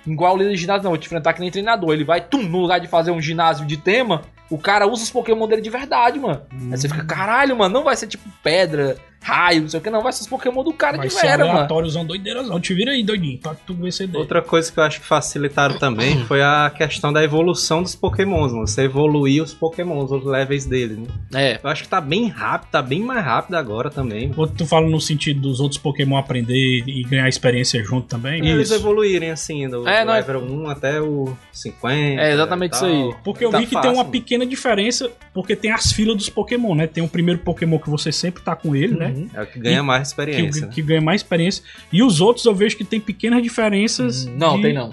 Igual o líder de ginásio, não, vou te enfrentar que nem treinador. Ele vai, tum, no lugar de fazer um ginásio de tema, o cara usa os Pokémon dele de verdade, mano. Aí você fica, caralho, mano, não vai ser tipo pedra, raio, não sei o que, não. Vai ser os Pokémon do cara Vai de ser Vera, mano. aleatóriozão, doideirazão. Te vira aí, doidinho, pra tu vencer dele. Outra coisa que eu acho que facilitaram também foi a questão da evolução dos pokémons, mano. Você evoluir os pokémons, os levels dele, né? É. Eu acho que tá bem rápido, tá bem mais rápido agora também. Ou tu fala no sentido dos outros Pokémon aprender e ganhar experiência junto também? E eles evoluírem assim, do, É, não é- level 1 até o 50. É exatamente isso aí. Porque eu Tá vi que fácil, tem uma mano. pequena diferença, porque tem as filas dos Pokémon, né? Tem o primeiro Pokémon que você sempre tá com ele, né? Uhum. É o que ganha E- mais Que, experiência. né? que ganha mais experiência. E os outros eu vejo que tem pequenas diferenças. Não, de- tem não.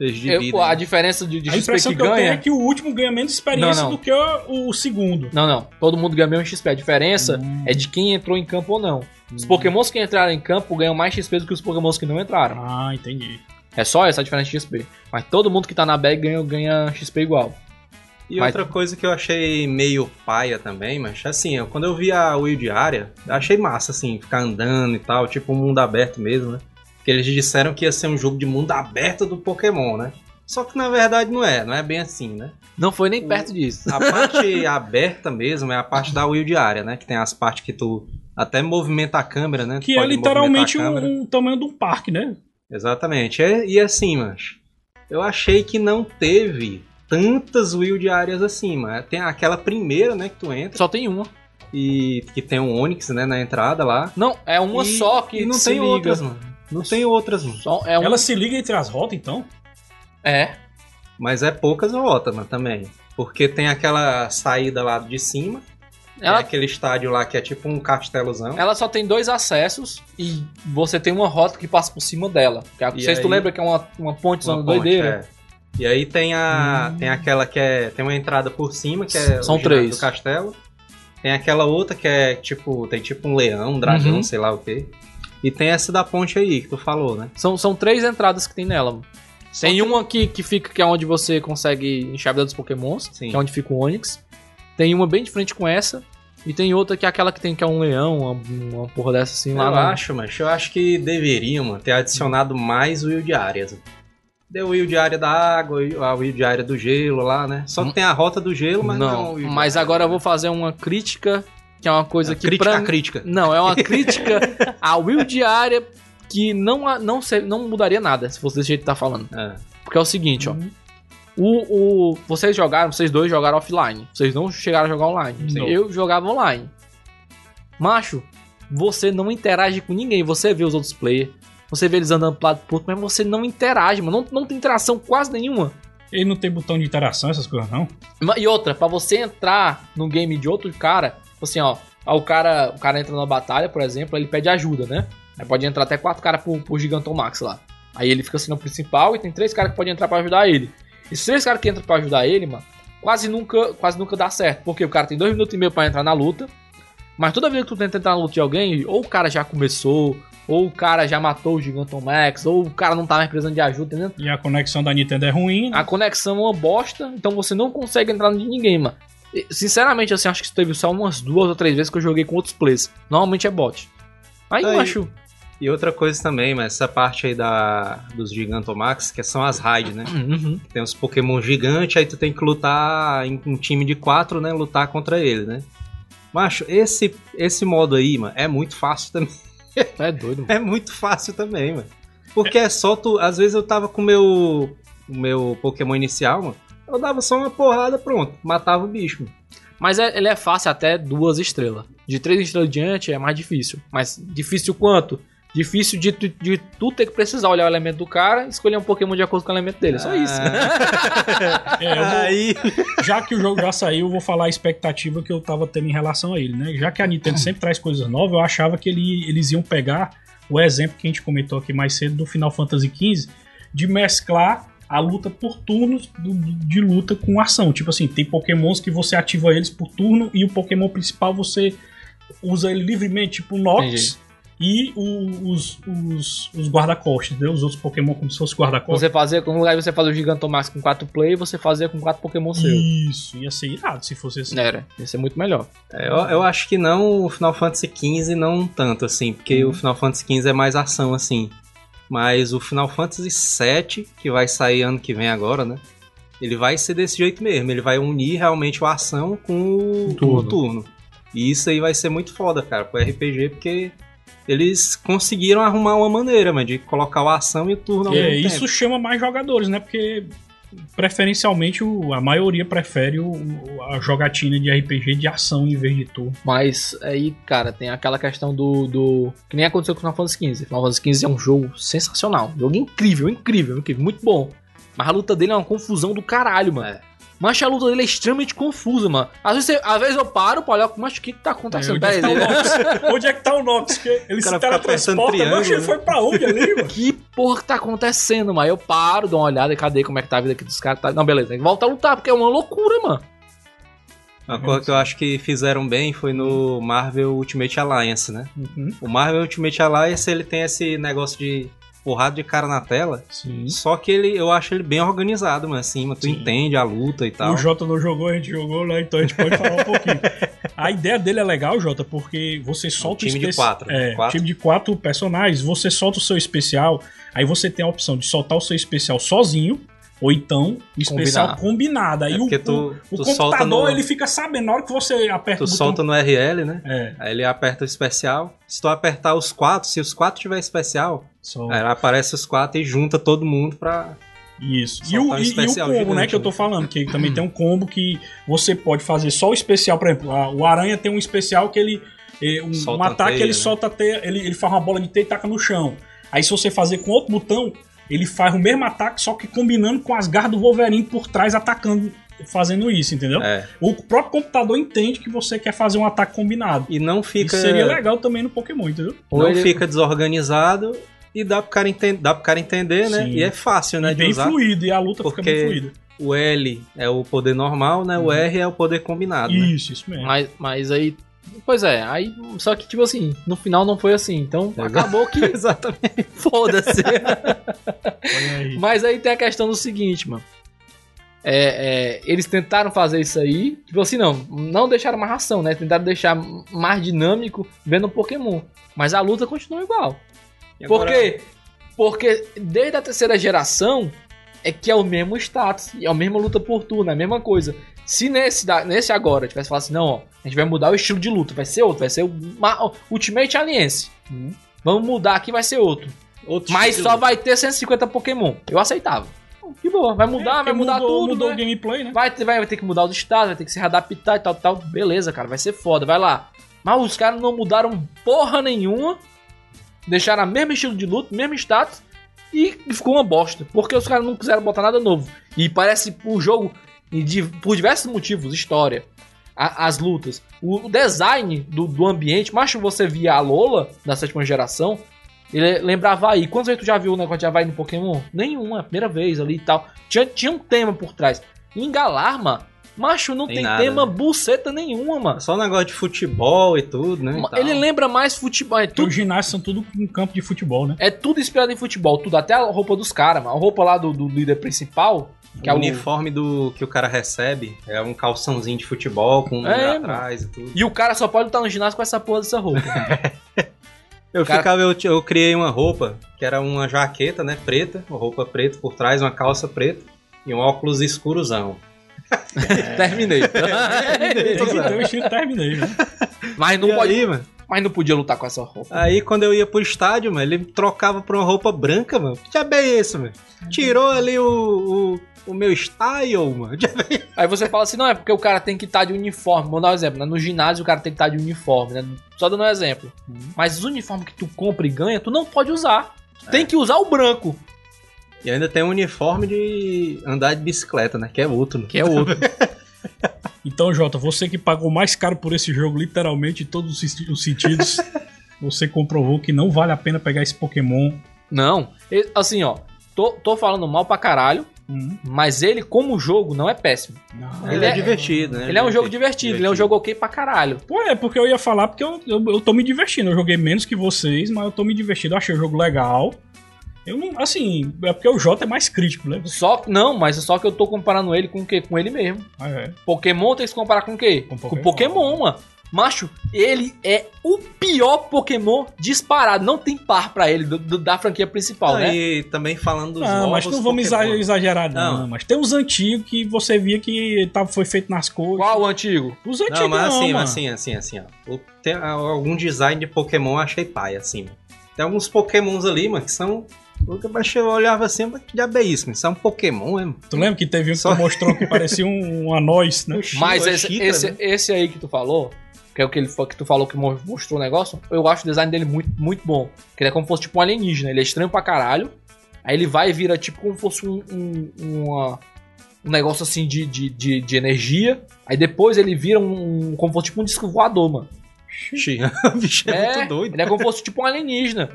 Eu- a diferença de, de A XP impressão que que, eu tenho é ganha. que o último ganha menos experiência Não, não. do que o, o segundo. Não, não. Todo mundo ganha mesmo XP. A diferença Hum. é de quem entrou em campo ou não. Os Pokémons que entraram em campo ganham mais XP do que os Pokémons que não entraram. Ah, entendi. É só essa a diferença de XP. Mas todo mundo que tá na bag ganha, ganha XP igual. E Mas- outra coisa que eu achei meio paia também, mas assim, eu- quando eu vi a Will diária, eu achei massa, assim, ficar andando e tal, tipo um mundo aberto mesmo, né? Porque eles disseram que ia ser um jogo de mundo aberto do Pokémon, né? Só que na verdade não é, não é bem assim, né? Não foi nem perto disso. A parte aberta mesmo é a parte da Will diária, né? Que tem as partes que tu até movimenta a câmera, né? Tu Que é literalmente um, um tamanho de um parque, né? Exatamente. É- e assim, mas eu achei que não teve tantas Will diárias assim, mas tem aquela primeira, né, que tu entra Só tem uma. e que tem um Onix, né, na entrada lá. Não, é uma E- só que e não se tem liga. outras, mano. Não tem outras, mano. Só é uma. Ela se liga entre as rotas, então? É. Mas é poucas rotas, mano, também. Porque tem aquela saída lá de cima, Ela, é aquele estádio lá que é tipo um castelozão. ela só tem dois acessos e você tem uma rota que passa por cima dela. Que é, não sei se tu lembra que é uma, uma ponte Uma zona ponte, doideira. é. E aí tem a tem aquela que é tem uma entrada por cima que é São o três. do castelo. Tem aquela outra que é tipo tem tipo um leão, um dragão, Uhum. sei lá o quê. E tem essa da ponte aí que tu falou, né? São, são três entradas que tem nela. Só Tem que- uma que, que fica, que é onde você consegue enxavidar dos pokémons, Sim. que é onde fica o Onix. Tem uma bem de frente com essa. E tem outra que é aquela que tem que é um leão, uma, uma porra dessa assim lá. eu no- acho, mas eu acho que deveriam mano, ter adicionado mais Will diárias. Deu Will diária da água, a Will diária do gelo lá, né? Só que tem a rota do gelo, mas não, não, Will mas agora eu vou fazer uma crítica, que é uma coisa É, que crítica pra... a crítica. Não, é uma crítica à Will diária que não, a- não, não mudaria nada se fosse desse jeito que tá falando. É. Porque é o seguinte, ó. O, o, vocês jogaram, vocês dois jogaram offline. Vocês não chegaram a jogar online. Não. Eu jogava online. Macho, você não interage com ninguém. Você vê os outros players. Você vê eles andando pro lado pro outro, mas você não interage, mano. Não, não tem interação quase nenhuma. Ele não tem botão de interação, essas coisas, não? E outra, pra você entrar no game de outro cara, assim, ó, o cara, o cara entra na batalha, por exemplo, ele pede ajuda, né? Aí pode entrar até quatro caras pro, pro Gigantomax lá. Aí ele fica assim no principal e tem três caras que podem entrar pra ajudar ele. Esses três caras que entram pra ajudar ele, mano, quase nunca, quase nunca dá certo. Porque o cara tem dois minutos e meio pra entrar na luta. Mas toda vez que tu tenta entrar na luta de alguém, ou o cara já começou, ou o cara já matou o Gigantomax, ou o cara não tá mais precisando de ajuda, entendeu? E a conexão da Nintendo é ruim. né? A conexão é uma bosta, então você não consegue entrar de ninguém, mano. E, Sinceramente, assim, acho que teve só umas duas ou três vezes que eu joguei com outros players. Normalmente é bot. Aí, Aí. eu acho. E outra coisa também, mas essa parte aí da, dos Gigantomax, que são as raids, né? Uhum. Tem os Pokémon gigantes, aí tu tem que lutar em um time de quatro, né? Lutar contra ele, né? Macho, esse, esse modo aí, mano, é muito fácil também. É doido, mano. É muito fácil também, mano. Porque é só tu. Às vezes eu tava com o meu, o meu Pokémon inicial, mano. Eu dava só uma porrada, pronto. Matava o bicho, mano. Mas é- ele é fácil até duas estrelas. De três estrelas diante é mais difícil. Mas difícil quanto? Difícil de tu, de tu ter que precisar olhar o elemento do cara e escolher um Pokémon de acordo com o elemento dele. É só isso. É, vou- Aí. já que o jogo já saiu, eu vou falar a expectativa que eu tava tendo em relação a ele, né? Já que a Nintendo sempre traz coisas novas, eu achava que ele- eles iam pegar o exemplo que a gente comentou aqui mais cedo do Final Fantasy XV, de mesclar a luta por turnos do- de luta com ação. Tipo assim, tem pokémons que você ativa eles por turno e o pokémon principal você usa ele livremente, tipo o Nox. Entendi. E o- os, os, os guarda-costas? Os outros Pokémon como se fosse guarda-costas. Você fazia, lugar de você fazer o Gigantomax com quatro play, você fazia com quatro Pokémon seus. Isso, ia ser irado se fosse assim. Era, ia ser muito melhor. É, Eu, eu acho que não o Final Fantasy XV não tanto assim, porque o Final Fantasy XV é mais ação assim. Mas o Final Fantasy VII, que vai sair ano que vem agora, né? Ele vai ser desse jeito mesmo, ele vai unir realmente a ação com o Turno. o turno. E isso aí vai ser muito foda, cara, pro RPG, porque eles conseguiram arrumar uma maneira, mano, de colocar o ação e o turno ao É, mesmo isso tempo. chama mais jogadores, né? Porque preferencialmente o- a maioria prefere a jogatina de RPG de ação em vez de turno. Mas aí, cara, tem aquela questão do. do que nem aconteceu com o Final Fantasy XV. Final Fantasy XV é um jogo sensacional. Um jogo incrível, incrível, incrível. Muito bom. Mas a luta dele é uma confusão do caralho, mano. É. Mas a luta dele é extremamente confusa, mano. Às vezes, você- às vezes eu paro pra olhar, mas o que que tá acontecendo? onde, é que tá. Nox? onde é que tá o Nox? Que ele O se teletransporta, mas ele né? foi pra onde ali, mano? Que porra que tá acontecendo, mano? Eu paro, dou uma olhada e cadê como é que tá a vida aqui dos caras. Tá... Não, beleza, tem que voltar a lutar, porque é uma loucura, mano. Uma coisa que eu acho que fizeram bem foi no Marvel Ultimate Alliance, né? Uhum. O Marvel Ultimate Alliance, ele tem esse negócio de porrada de cara na tela, Sim. só que ele, eu acho ele bem organizado, mas assim, mas tu Sim. entende a luta e tal. O Jota não jogou, a gente jogou, né? Então a gente pode falar um pouquinho. A ideia dele é legal, Jota, porque você solta o time de quatro? É, Quatro. time de quatro personagens, você solta o seu especial, aí você tem a opção de soltar o seu especial sozinho, ou então especial combinado. Aí É o, tu, o, tu computador no, ele fica sabendo, na hora que você aperta tu o botão. solta no RL, né? É, Aí ele aperta o especial. Se tu apertar os quatro, se os quatro tiver especial, só. aí aparece os quatro e junta todo mundo pra. Isso. E o, um e- e, o combo, né, gigante, que eu tô né? falando, que também tem um combo que você pode fazer só o especial, por exemplo, a- o Aranha tem um especial que ele. eh, Um, um ataque teia, ele né? solta teia, ele, ele faz uma bola de teia e taca no chão. Aí se você fazer com outro botão, ele faz o mesmo ataque, só que combinando com as garras do Wolverine por trás, atacando, fazendo isso, entendeu? É. O próprio computador entende que você quer fazer um ataque combinado. E não fica. Isso seria legal também no Pokémon, entendeu? Não Ou ele- fica desorganizado e dá pro cara, enten- dá pro cara entender, né? Sim. E é fácil, né? e De bem usar. fluido, e a luta fica Porque- bem fluida. O L é o poder normal, né? O R é o poder combinado. né? Isso, isso mesmo. Mas, mas aí. Pois é, aí. Só que, tipo assim, no final não foi assim. Então acabou que. Exatamente. Foda-se. Mas aí tem a questão do seguinte, mano. É, é, eles tentaram fazer isso aí, tipo assim, não, não deixaram mais ração, né? Tentaram deixar mais dinâmico vendo o Pokémon. Mas a luta continua igual. E Por agora- quê? Porque desde a terceira geração é que é o mesmo status, é a mesma luta por turno, é a mesma coisa. Se nesse, nesse agora tivesse falado assim, não, ó, a gente vai mudar o estilo de luta, vai ser outro, vai ser o Ma- Ultimate Alliance. Hum. Vamos mudar aqui, vai ser outro. Outro Mas só vai ter 150 Pokémon. Eu aceitava. Que boa, vai mudar, É, vai mudar mudou, tudo, mudou né? o gameplay, né? Vai, ter- vai, vai ter que mudar os estados, vai ter que se readaptar e tal, tal. Beleza, cara, vai ser foda, vai lá. Mas os caras não mudaram porra nenhuma. Deixaram o mesmo estilo de luta, mesmo status. E ficou uma bosta. Porque os caras não quiseram botar nada novo. E parece o jogo, por diversos motivos, história, a- as lutas, o, o design do, do ambiente, mas você via a Lola da sétima geração, ele lembrava aí. Quantas vezes tu já viu o negócio de Havaí no Pokémon? Nenhuma, primeira vez ali e tal. Tinha, tinha um tema por trás. Em Galarma, macho, não Tem tem, tema né? buceta nenhuma, mano. Só um negócio de futebol e tudo, né? e tal. Ele lembra mais futebol. É tudo, os ginásios são tudo um campo de futebol, né? é tudo inspirado em futebol. Tudo, até a roupa dos caras, mano. A roupa lá do, do líder principal. Que é o o uniforme do que o cara recebe é um calçãozinho de futebol com um É, atrás e tudo. E o cara só pode estar no ginásio com essa porra dessa roupa. Eu Cara- ficava, eu, eu criei uma roupa que era uma jaqueta, né, preta, uma roupa preta por trás, uma calça preta e um óculos escurozão. Terminei. Tem que ter o estilo terminei, né? mas, não e pode, aí, mano, mas não podia lutar com essa roupa. aí quando eu ia pro estádio, mano, ele me trocava pra uma roupa branca, mano. Já bem isso, mano. Tirou ali o, o, o meu style, mano. Aí você fala assim, não, é porque o cara tem que estar de uniforme. Vou dar um exemplo, né? No ginásio o cara tem que estar de uniforme, né? Só dando um exemplo. Mas os uniformes que tu compra e ganha, tu não pode usar. Tu Tem que usar o branco, E ainda tem um uniforme de andar de bicicleta, né, que é outro. mano. que é outro. Então, Jota, você que pagou mais caro por esse jogo, literalmente, em todos os senti- os sentidos, você comprovou que não vale a pena pegar esse Pokémon. não. Assim, ó. Tô, tô falando mal pra caralho, Hum, mas ele, como jogo, não é péssimo. não. Ele Ele é, é- divertido, né? Ele é um jogo divertido, ele é um jogo ok pra caralho. Pô, é porque eu ia falar porque eu, eu, eu tô me divertindo. Eu joguei menos que vocês, mas eu tô me divertindo. Eu achei o jogo legal. Eu não, assim, é porque o Jota é mais crítico, né? Só não, mas só que eu tô comparando ele com o quê? Com ele mesmo. Ah, é. Pokémon tem que se comparar com o quê? Com Com Pokémon. Pokémon, mano. Macho, ele é o pior Pokémon disparado. Não tem par pra ele do- do- da franquia principal, né? E também falando dos Não, novos mas não vamos Pokémon. exa- exagerar, não. Não. Mas tem uns antigos que você via que tava, foi feito nas cores. Qual o antigo? Os antigos, Não, mas assim, mano. mas assim, assim, assim, ó. O- Tem ah, algum design de Pokémon eu achei pai, assim. Tem alguns Pokémons ali, mano, que são. Eu baixei, eu olhava assim, mas que diabo é isso? Isso é um Pokémon, é? Tu lembra que teve um que Só- mostrou que parecia um, um anóis, né? Mas esse, xícara, esse, né? esse aí que tu falou, que é o que, ele, que tu falou que mo- mostrou o negócio, eu acho o design dele muito, muito bom. Que ele é como se fosse tipo um alienígena. Ele é estranho pra caralho. Aí ele vai e vira tipo como se fosse um, um, uma- um negócio assim de, de, de, de energia. Aí depois ele vira um. um- como se fosse tipo um disco voador, mano. Xi, o bicho é, muito doido. Ele é como se fosse tipo um alienígena.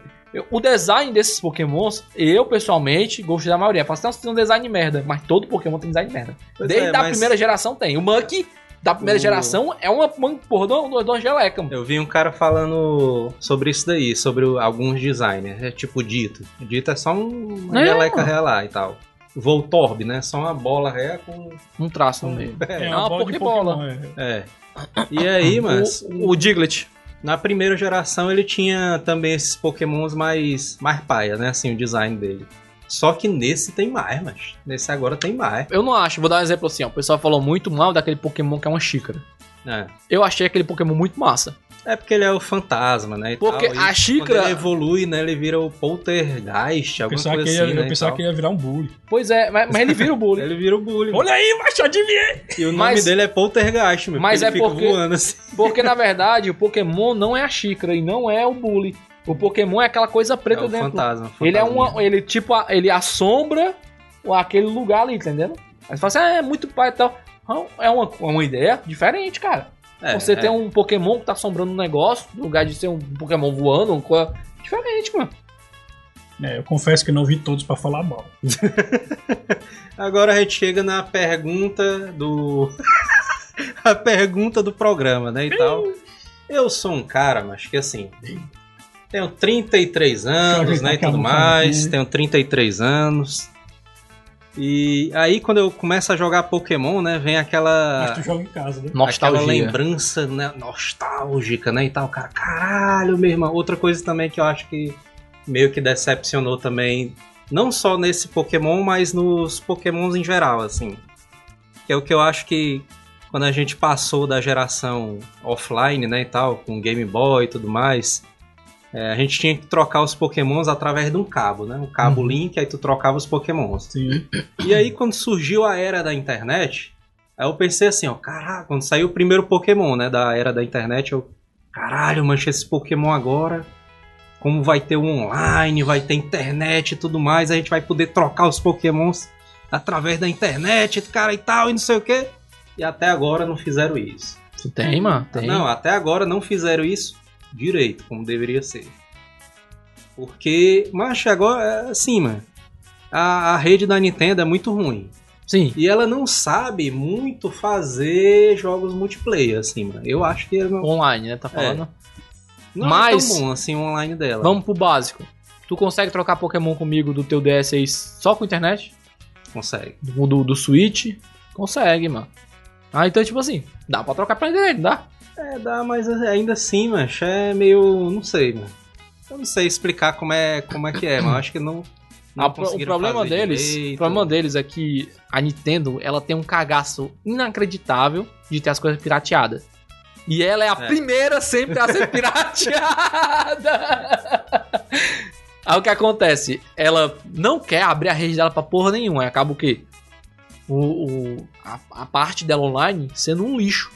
O design desses pokémons, eu pessoalmente gostei da maioria. Assim, você tem um design merda. Mas todo pokémon tem design merda. Pois Desde é, a mas primeira geração tem. O Monkey da primeira O- geração é uma, uma porra de uma, de uma geleca, mano. Eu vi um cara falando sobre isso daí, sobre o- alguns designers. É tipo Dito. Dito é só um, uma É, geleca mano. ré lá e tal. Voltorb, né? Só uma bola ré com. Um traço no meio. É. É uma bola de Pokébola. Pokémon, é. é. E aí, mas. O, o Diglett. Na primeira geração ele tinha também esses pokémons mais, mais paia, né? Assim, o design dele. Só que nesse tem mais, mas nesse agora tem mais. Eu não acho, vou dar um exemplo assim, ó. O pessoal falou muito mal daquele Pokémon que é uma xícara. É. Eu achei aquele Pokémon muito massa. É porque ele é o fantasma, né? e Porque tal, e a xícara- Quando ele evolui, né? Ele vira o poltergeist, Eu alguma pensava, que coisa ele, assim, ia- eu né? e pensava que ele ia virar um bully. Pois é, mas, mas ele vira o bully. Ele vira o bully. Olha aí, macho, adivinhei! E o nome Mas- dele é poltergeist, meu. Mas ele é fica porque- voando assim. Porque na verdade o Pokémon não é a xícara e não é o bully. O Pokémon é aquela coisa É preta o dentro. fantasma. Ele é uma. Ele tipo. a- Ele assombra o- aquele lugar ali, entendendo? Aí você fala assim, ah, é muito pai e tal. Não, É uma, é uma ideia diferente, cara. É, você é. tem um Pokémon que tá assombrando um negócio, no lugar de ser um Pokémon voando, uma coisa diferente, mano. É, eu confesso que não vi todos pra falar mal. Agora a gente chega na pergunta do. a pergunta do programa, né? E tal. Eu sou um cara, mas que assim. Tenho 33 anos, né? E Aquela tudo mais. Tenho 33 anos. E aí, quando eu começo a jogar Pokémon, né? Vem aquela. Mas tu joga em casa, né? Aquela Nostalgia. lembrança né, nostálgica, né? E tal, cara. Caralho, meu irmão. Outra coisa também que eu acho que meio que decepcionou também. Não só nesse Pokémon, mas nos Pokémons em geral, assim. Que é o que eu acho que quando a gente passou da geração offline, né, e tal, com Game Boy e tudo mais, é, a gente tinha que trocar os Pokémons através de um cabo, né? Um cabo Uhum. link, aí tu trocava os Pokémons. Sim. E aí, quando surgiu a era da internet, aí eu pensei assim, ó, caralho, quando saiu o primeiro Pokémon, né, da era da internet, eu, caralho, mancha esse Pokémon agora, como vai ter o online, vai ter internet e tudo mais, a gente vai poder trocar os Pokémons através da internet, cara, e tal, e não sei o quê. E até agora não fizeram isso. Tem, mano. Tem. Não, até agora não fizeram isso direito, como deveria ser. Porque, mas agora, é assim, mano, a, a rede da Nintendo é muito ruim. Sim. E ela não sabe muito fazer jogos multiplayer, assim, mano. Eu acho que não, Online, né? Tá falando? não Mas- é tão bom, assim, o online dela. Vamos pro básico. Tu consegue trocar Pokémon comigo do teu DS aí só com internet? Consegue. Do, do, do Switch? Consegue, mano. Ah, então, tipo assim, dá pra trocar pela internet, dá? É, dá, mas ainda assim, mano, é meio... não sei, mano. Eu não sei explicar como é, como é que é, mas acho que não... não Ah, o problema deles, direito. o problema deles é que a Nintendo, ela tem um cagaço inacreditável de ter as coisas pirateadas. E ela é a É. primeira sempre a ser pirateada. Aí o que acontece? Ela não quer abrir a rede dela pra porra nenhuma. Aí acaba o quê? O, o- a, a parte dela online sendo um lixo.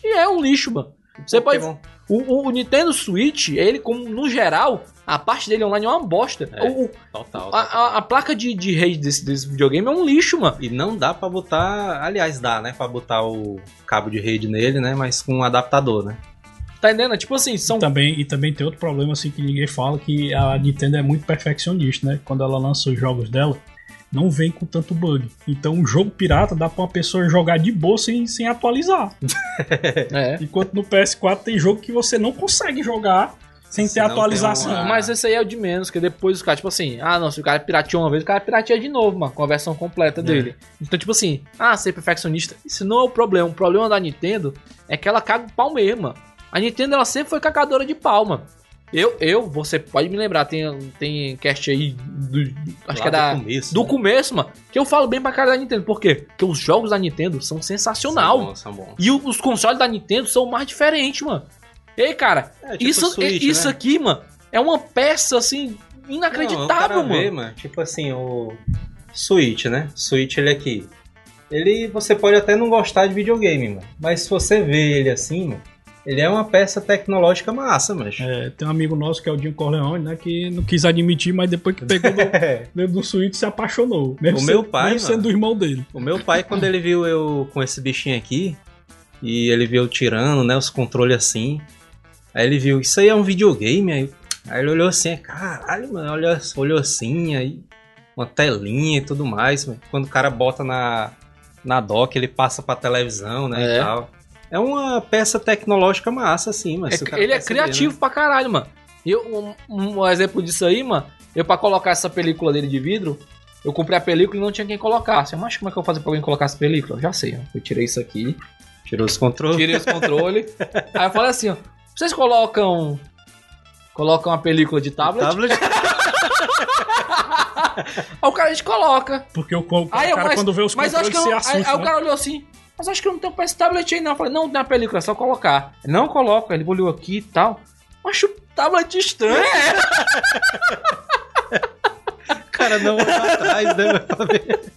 Que é um lixo, mano. Você pode. Pokémon. O, o- o Nintendo Switch, ele, como no geral, a parte dele online é uma bosta. É. O- Total, a, a- a placa de, de rede desse, desse videogame é um lixo, mano. E não dá pra botar. Aliás, dá, né? Pra botar o cabo de rede nele, né? Mas com um adaptador, né? Tá entendendo? Tipo assim, são. E também, e também tem outro problema assim que ninguém fala, que a Nintendo é muito perfeccionista, né? Quando ela lança os jogos dela, não vem com tanto bug. Então um jogo pirata dá pra uma pessoa jogar de boa sem, sem atualizar. É. Enquanto no PS4 tem jogo que você não consegue jogar sem Se ter atualização. uma- Mas esse aí é o de menos, que depois os caras, tipo assim, ah não, se o cara pirateou uma vez, o cara pirateia de novo, mano, com a versão completa dele. Então, tipo assim, ah, ser perfeccionista, isso não é o problema. O problema da Nintendo é que ela caga o pau mesmo, mano. A Nintendo ela sempre foi cacadora de palma. Eu, eu, você pode me lembrar, tem, tem cast aí do, acho Lá que é da do começo, do né? começo, mano, que eu falo bem pra cara da Nintendo. Por quê? Porque os jogos da Nintendo são sensacional. São bons, são bons. E os consoles da Nintendo são mais diferentes, mano. Ei, cara, É, tipo isso, Switch, isso né? aqui, mano, é uma peça assim Não, inacreditável, cara mano. vê, mano. Tipo assim, o Switch, né? Switch ele aqui. Ele você pode até não gostar de videogame, mano. Mas se você vê ele assim, mano, ele é uma peça tecnológica massa, mano. É, tem um amigo nosso que é o Jim Corleone, né? Que não quis admitir, mas depois que pegou do, dentro do Switch se apaixonou. Mesmo O sendo- meu pai, mesmo sendo do irmão dele. O meu pai, quando ele viu eu com esse bichinho aqui, e ele viu eu tirando, né, os controles assim, aí ele viu, isso aí é um videogame, aí, aí ele olhou assim, caralho, mano, olha, olhou assim, aí uma telinha e tudo mais, mano. quando o cara bota na, na dock, ele passa pra televisão, né, É. e tal. É uma peça tecnológica massa, assim, mas É- ele é perceber, criativo pra caralho, mano. E eu, um, um exemplo disso aí, mano, eu pra colocar essa película dele de vidro, eu comprei a película e não tinha quem colocasse. Mas como é que eu vou fazer pra alguém colocar essa película? Eu já sei, ó. Eu tirei isso aqui, Né? Tirou os controles. tirei os controles. aí eu falei assim, ó. Vocês colocam. Colocam uma película de tablet? Tablet. Aí o cara a gente coloca. Porque o, o Aí eu, cara, mas, quando vê os mas eu acho controles, que eu se não, aí, assusta, aí o né? cara olhou assim, mas acho que eu não tenho pra esse tablet aí não. Eu falei, não, tem a película, é só colocar. Não coloca, ele olhou aqui e tal. Acho o tablet estranho. O cara não atrás, né, pra ver.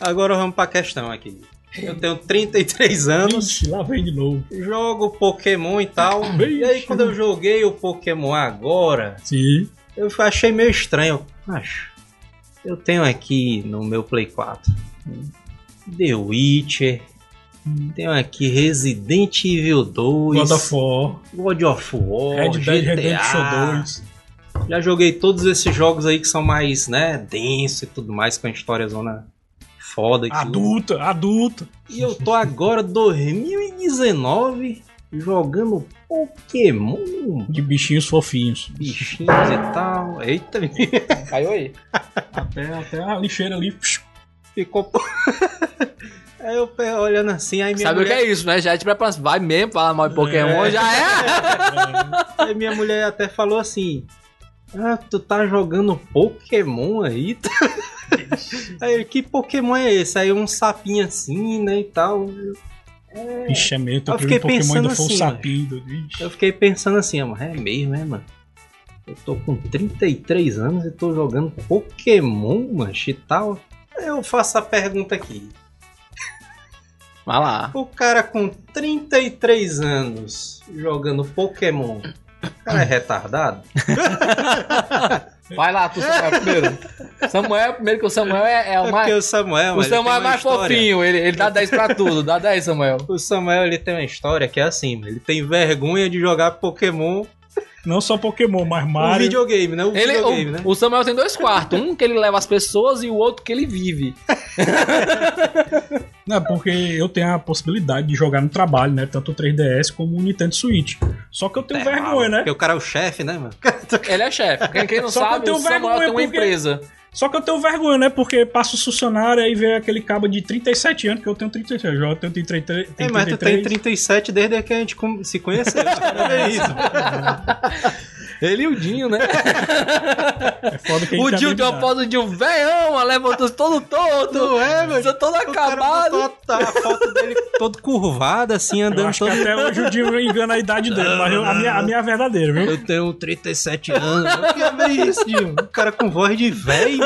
Agora vamos pra questão aqui. Eu tenho 33 anos. Ixi, lá vem de novo. jogo Pokémon e tal. E aí, quando eu joguei o Pokémon agora, Sim. eu achei meio estranho. Acho. Eu tenho aqui no meu Play 4 The Witcher. Tenho aqui Resident Evil 2, God of War, God of War, Red Dead. Redemption 2. Já joguei todos esses jogos aí que são mais, né, denso e tudo mais, com a história zona foda e tudo. Adulta, adulta. E eu tô agora 2019 jogando Pokémon, De bichinhos fofinhos. bichinhos e tal. Eita, Caiu aí. Até, até a lixeira ali. Ficou. Aí eu olhando assim, aí minha Sabe o que mulher, é isso, né? Já te prepara, vai mesmo, fala mal de Pokémon, É. já é. aí minha mulher até falou assim: Ah, tu tá jogando Pokémon aí? aí eu, que Pokémon é esse? Aí um sapinho assim, né, e tal. Ixi, é. Tô Eu fiquei Pokémon pensando foi um assim, sapinho. Ixi. Eu fiquei pensando assim, ah, é mesmo, é, mano? Eu tô com 33 anos e tô jogando Pokémon, mancho, e tal. Eu faço a pergunta aqui. Vai lá. O cara com 33 anos jogando Pokémon, o cara é retardado? Vai lá, tu Samuel primeiro. Samuel primeiro, que o Samuel é, é É o mais. porque o Samuel, O Samuel é mais história. fofinho, ele, ele dá 10 pra tudo. Dá 10, Samuel. O Samuel, ele tem uma história que é assim, ele tem vergonha de jogar Pokémon Não só Pokémon, mas Mario. videogame, né? O Ele, videogame, o, né? o Samuel tem dois quartos. Um que ele leva as pessoas e o outro que ele vive. Não, porque eu tenho a possibilidade de jogar no trabalho, né? Tanto o 3DS como o Nintendo Switch. Só que eu tenho É, vergonha, né? Porque o cara é o chefe, né, mano? Ele é chefe. Quem, quem não Só que eu sabe, tenho o Samuel tem uma porque- empresa. Só que eu tenho vergonha, né? Porque passa o funcionário aí vê aquele cabo de 37 anos, que eu tenho 37. Eu tenho 33. É, tenho mas tu tem 33. 37 desde que a gente se conheceu. É isso. Ele e o Dinho, né? É que o Dinho tem uma habilidade. foto de um velhão, levantou todo torto. Não é, velho? Todo O cara acabado. botou a, a foto dele todo curvado, assim, Eu andando acho que todo... até hoje o Dinho engana a idade dele, mas eu- a, minha, a minha é verdadeira, viu? Eu tenho 37 anos. Eu queria ver isso, Dinho. O cara com voz de velho.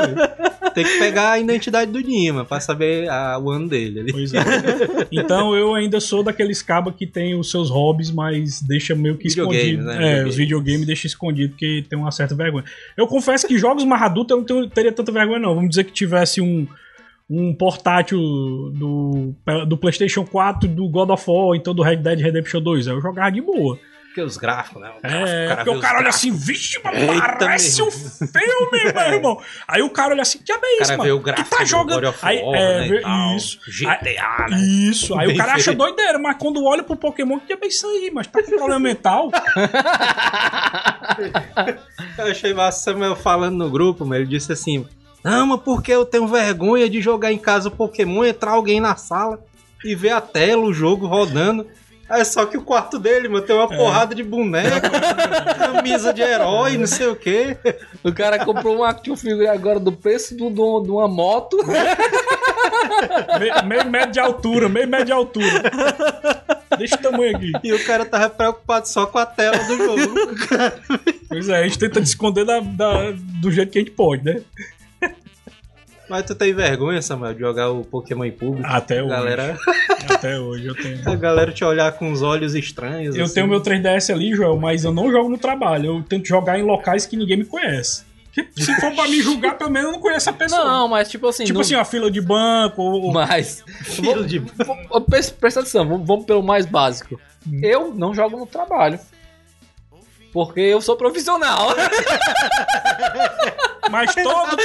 Tem que pegar a identidade do Dima pra saber a- o ano dele. ali. Pois é. Então eu ainda sou daqueles cabas que tem os seus hobbies, mas deixa meio que escondido. né? É, Videogame. os videogames deixa escondido porque tem uma certa vergonha. Eu confesso que jogos mais adultos eu não tenho- teria tanta vergonha, não. Vamos dizer que tivesse um. Um portátil do, do PlayStation 4 do God of War, então do Red Dead Redemption 2. Aí eu jogava de boa. Porque os gráficos, né? O É, gráfico, porque vê o os cara olha assim, vixe, parece um filme, meu irmão. Aí o cara olha assim, que é O isso, cara mano? vê o Tu gráfico tá do jogando. God of Aí, War, é, né, tal. isso. GTA, né? Isso, aí Bem o cara acha feito. doideira, mas quando olha pro Pokémon, que é isso aí, mas tá com problema mental. Eu achei massa o Samuel falando no grupo, mas ele disse assim: Não, mas porque eu tenho vergonha de jogar em casa o Pokémon, entrar alguém na sala e ver a tela, o jogo rodando. É só que o quarto dele, mano, tem uma porrada de boneca, camisa de herói, não sei o quê. O cara comprou um action figure agora do preço do- do- de uma moto. Me- meio metro de altura, meio metro de altura. Deixa o tamanho aqui. E o cara tava preocupado só com a tela do jogo. Pois é, a gente tenta se esconder da- da- do jeito que a gente pode, né? Mas tu tem vergonha, Samuel, de jogar o Pokémon em público? Até hoje. Galera, Até hoje eu tenho. a galera te olhar com os olhos estranhos. Eu assim. tenho meu 3DS ali, Joel, mas eu não jogo no trabalho. Eu tento jogar em locais que ninguém me conhece. Se for pra me julgar, pelo menos eu não conheço a pessoa. Não, mas tipo assim. tipo não- assim, uma fila de banco. Ou... Mas. Filho de... Ô, Presta atenção, vamos, vamos pelo mais básico. Eu não jogo no trabalho. Porque eu sou profissional. Mas todo.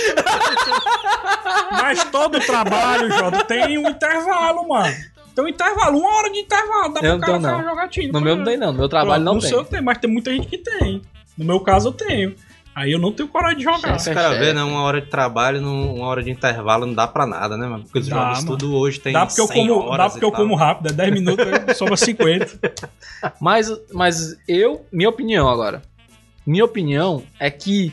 mas todo trabalho, Jota, tem um intervalo, mano. Tem um intervalo, uma hora de intervalo. Dá Eu não cara não. ficar jogatinho. No meu não tem, não. No meu trabalho não no tem. seu tem, mas tem muita gente que tem. No meu caso eu tenho. Aí eu não tenho coragem de jogar. Os caras vê, né? Uma hora de trabalho, uma hora de intervalo não dá pra nada, né, mano? Porque os Dá, jogos mano. tudo hoje tem Dá porque eu 100 como, horas dá e porque eu tal. como rápido, é 10 minutos, sobra 50. Mas, mas eu, minha opinião agora. Minha opinião é que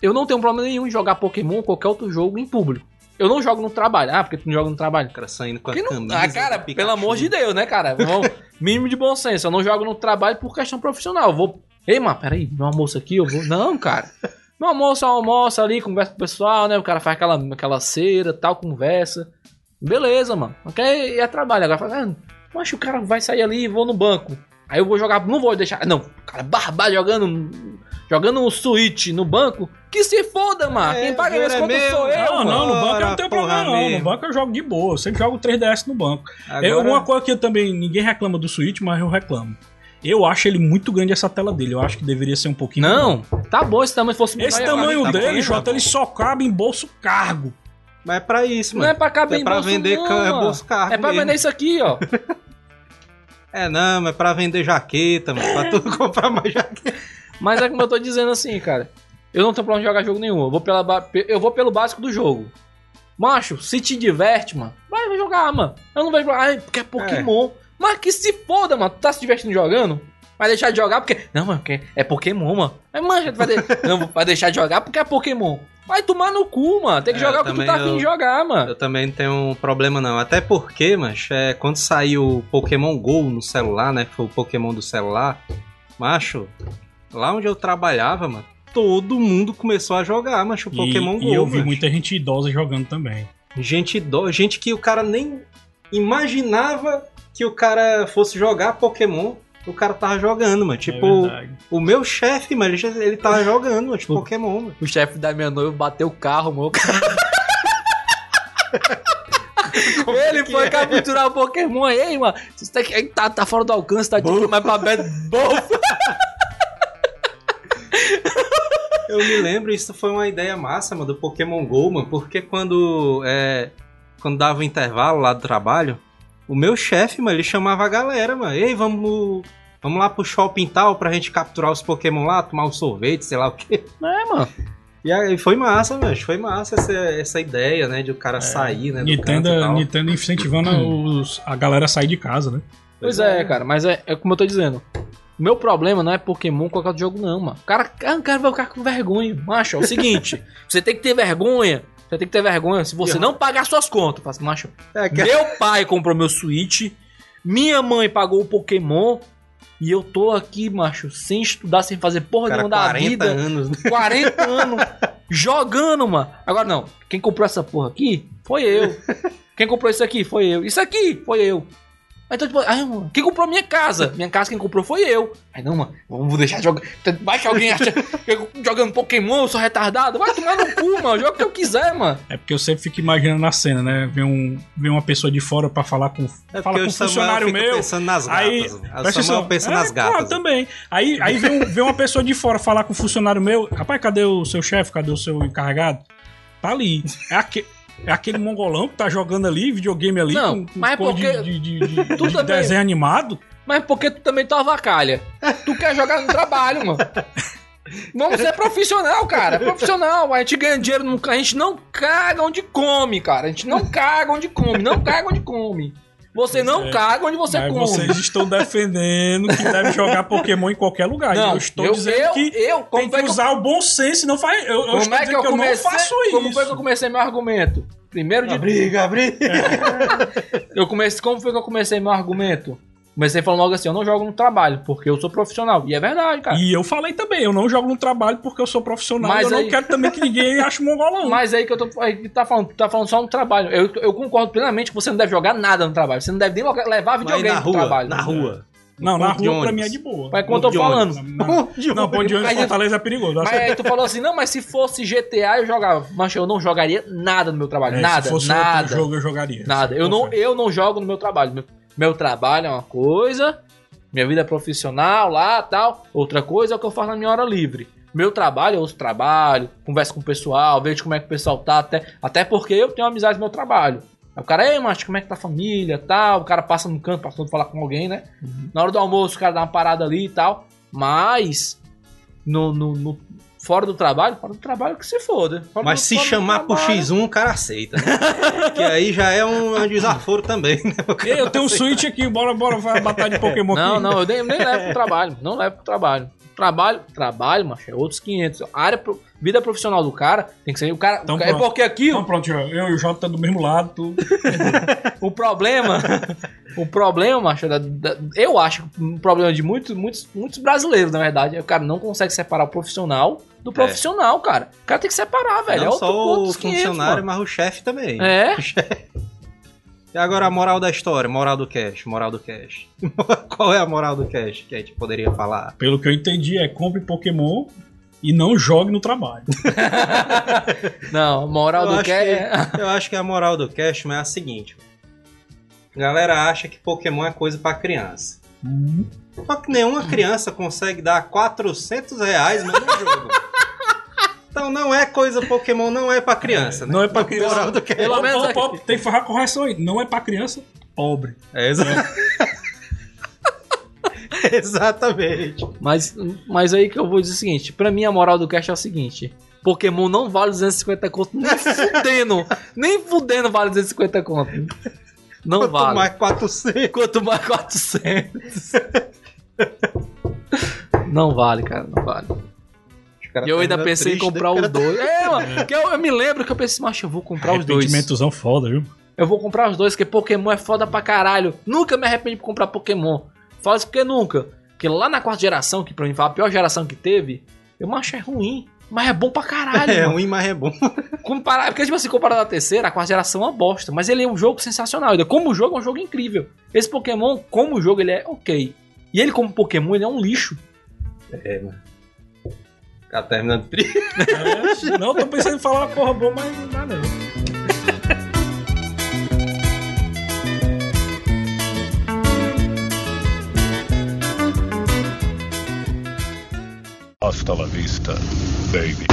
eu não tenho problema nenhum em jogar Pokémon ou qualquer outro jogo em público. Eu não jogo no trabalho. Ah, porque tu não joga no trabalho? O cara saindo com a Porque não, camisa. ah, cara, pelo amor de Deus, né, cara? Vamos- mínimo de bom senso. Eu não jogo no trabalho por questão profissional. Eu vou. Ei, mano, peraí, meu almoço aqui, eu vou. Não, cara. Meu almoço, eu almoço ali, conversa com o pessoal, né? O cara faz aquela, aquela cera, tal, conversa. Beleza, mano. Ok, é trabalho. Agora fala, ah, mas o cara vai sair ali e vou no banco. Aí eu vou jogar, não vou deixar. Não, o cara barbado jogando. Jogando um Switch no banco. Que se foda, mano. É, Quem paga minhas é contas meu. sou eu, Não, mano. não, no banco eu não tenho problema, não. No banco eu jogo de boa. Eu sempre jogo 3DS no banco. Agora, É uma coisa que eu também. Ninguém reclama do Switch, mas eu reclamo. Eu acho ele muito grande essa tela dele. Eu acho que deveria ser um pouquinho. Não, tá bom, esse tamanho fosse Esse tamanho tá dele, bom, Jota, tá ele só cabe em bolso cargo. Mas é pra isso, Não mano. é pra caber É em pra bolso, vender não, mano. bolso cargo É pra mesmo. vender isso aqui, ó. É, não, mas é pra vender jaqueta, mano. Pra tu comprar mais jaqueta. Mas é como eu tô dizendo assim, cara. Eu não tenho problema de jogar jogo nenhum. Eu vou, pela, eu vou pelo básico do jogo. Macho, se te diverte, mano, vai vai jogar, mano. Eu não vejo. Ai, porque é Pokémon. Mas que se foda, mano. Tu tá se divertindo jogando? Vai deixar de jogar porque. Não, mano, porque é Pokémon, mano. Mas, mano, vai, de... não, vai deixar de jogar porque é Pokémon. Vai tomar no cu, mano. Tem que É, jogar o que tu tá afim de jogar, mano. Eu também não tenho um problema, não. Até porque, macho, é, quando saiu o Pokémon GO no celular, né? Que foi o Pokémon do celular. Macho, lá onde eu trabalhava, mano, todo mundo começou a jogar, macho, o E, Pokémon e GO. eu vi macho. muita gente idosa jogando também. Gente, ido- gente que o cara nem imaginava que o cara fosse jogar Pokémon. O cara tava jogando, mano. É Tipo, verdade. o meu chefe, mano, ele, tava jogando, mano, tipo, Pokémon, mano. O chefe da minha noiva bateu o carro, mano. Ele foi capturar o Pokémon aí, mano. Você tá, tá, tá fora do alcance, tá de mais pra. Bom. Eu me lembro, isso foi uma ideia massa, mano, do Pokémon GO, mano, porque quando, é, quando dava o intervalo lá do trabalho, o meu chefe, mano, ele chamava a galera, mano, ei, vamos, vamos lá pro shopping tal pra gente capturar os Pokémon lá, tomar um sorvete, sei lá o quê. É, mano. E aí foi massa, mano, foi massa essa, essa ideia, né, de o cara sair, né, do Nintendo, canto e tal. Nintendo incentivando os- a galera a sair de casa, né? Pois é, cara, mas é, é como eu tô dizendo. O meu problema não é Pokémon qualquer outro jogo, não, mano. O cara, ah, o cara vai ficar com vergonha. Macho, é o seguinte: você tem que ter vergonha. Você tem que ter vergonha se você não pagar suas contas. Fala assim, macho, É, que- meu pai comprou meu Switch, minha mãe pagou o Pokémon. E eu tô aqui, macho, sem estudar, sem fazer porra cara, nenhuma da 40 vida. anos, né? 40 anos jogando, mano. Agora não, quem comprou essa porra aqui foi eu. Quem comprou isso aqui foi eu. Isso aqui foi eu. Aí então, tipo, ai, mano, quem comprou minha casa? Minha casa quem comprou foi eu. Aí não, mano, vamos deixar de jogar. Vai que alguém acha que eu jogando Pokémon, eu sou retardado. Vai tomar no cu, mano. Joga o que eu quiser, mano. É porque eu sempre fico imaginando na cena, né? Ver, um, ver uma pessoa de fora pra falar com, É fala com o um funcionário meu. pensando nas gatas. Aí, o presta Samuel atenção. pensa É, nas gatas. Claro, também. Aí, aí vem, um- vem uma pessoa de fora falar com o funcionário meu. Rapaz, cadê o seu chefe? Cadê o seu encarregado? Tá ali. É, aque- é aquele mongolão que tá jogando ali, videogame ali, Não, com, com mas é porque- de, de, de- de- também- desenho animado. Mas porque tu também tá vacalha. Tu quer jogar no trabalho, mano. Vamos ser profissional, cara. Profissional. A gente ganha dinheiro, a gente não caga onde come, cara. A gente não caga onde come, não caga onde come. Você não é. caga onde você Mas come. vocês estão defendendo que deve jogar Pokémon em qualquer lugar. Não, eu estou eu- dizendo eu- que eu- como tem que eu- usar o bom senso e não faz. Eu, eu Como estou é que eu que eu comecei? não faço isso. Como foi que eu comecei meu argumento? Primeiro de Briga, briga. Eu comecei, como foi que eu comecei meu argumento? Comecei falando logo assim, eu não jogo no trabalho, porque eu sou profissional. E é verdade, cara. E eu falei também, eu não jogo no trabalho porque eu sou profissional. Mas eu não aí- quero também que ninguém ache mongolão. Mas aí que eu tô aí que tá falando, tá falando só no trabalho. Eu, eu concordo plenamente que você não deve jogar nada no trabalho. Você não deve nem levar Mas videogame na pro rua, trabalho. na rua. não, na rua pra mim é de boa. Mas quando eu tô falando. Não, não, ponto de ônibus Fortaleza é perigoso. Mas aí tu falou assim, não, mas se fosse GTA eu jogava. Mas eu não jogaria nada no meu trabalho. É, nada, se fosse nada. outro jogo, eu jogaria. Nada. Eu não, eu não jogo no meu trabalho. Meu, trabalho é uma coisa, minha vida é profissional lá tal. Outra coisa é o que eu faço na minha hora livre. Meu trabalho é outro trabalho, converso com o pessoal, vejo como é que o pessoal tá, até, até porque eu tenho amizade no meu trabalho. Aí o cara, ei, macho, como é que tá a família tal? O cara passa no canto, passando falar com alguém, né? Na hora do almoço, o cara dá uma parada ali e tal. Mas, no, no, no- fora do trabalho, fora do trabalho que se foda. Fora Mas do- se chamar pro trabalho- X1, o cara aceita, né? que aí já é um, um desaforo também, né? O cara Ei, eu tenho um Switch aqui, bora, bora, vai batalha de Pokémon Não, aqui. não, eu nem, nem levo pro trabalho. Não levo pro trabalho. Trabalho, trabalho, macho, é outros 500. A área, pro- vida profissional do cara tem que ser. O cara. Então é pronto. porque aqui Então pronto, eu eu e o Jota tá do mesmo lado, tu... o problema. o problema, macho, da- da- eu acho que um problema de muitos, muitos, muitos brasileiros, na verdade, é que o cara não consegue separar o profissional do profissional, cara. O cara tem que separar, velho. Não é outro, só o outros 500, funcionário, mano. mas o chefe também. É. E agora a moral da história, moral do cash, moral do cash. Qual é a moral do cash que a gente poderia falar? Pelo que eu entendi, é compre Pokémon e não jogue no trabalho. Não, moral Eu do acho que é. Eu acho que a moral do cash é a seguinte. A galera acha que Pokémon é coisa pra criança. Hum. Só que nenhuma criança consegue dar 400 reais no jogo. Então não é coisa Pokémon, não é pra criança, né? Não é pra criança. Moral do cash. Pelo menos ó, tem que fazer a correção aí. Não é pra criança pobre. É, exa- Exatamente. Mas, mas aí que eu vou dizer o seguinte: pra mim a moral do cast é o seguinte: Pokémon não vale 250 conto, nem fudendo, nem fudendo vale 250 conto. Não Quanto vale. mais 400. Quanto mais 400. não vale, cara, não vale. E eu ainda pensei em comprar os dois. É, mano, que eu, eu me lembro que eu pensei, macho, eu vou comprar os dois. Arrependimentozão foda, viu? Eu vou comprar os dois, porque Pokémon é foda pra caralho. Nunca me arrependi de comprar Pokémon. Fala isso porque nunca. Porque lá na quarta geração, que pra mim foi a pior geração que teve, eu acho é ruim. Mas é bom pra caralho. É mano. ruim, mas é bom. Comparar, porque, tipo assim, comparado à terceira, a quarta geração é uma bosta. Mas ele é um jogo sensacional. Ainda Como jogo, é um jogo incrível. Esse Pokémon, como jogo, ele é ok. E ele, como Pokémon, ele é um lixo. É, mano. Ficar terminando tri. É, não, tô pensando em falar uma porra boa, mas nada. não. Hasta la vista, baby.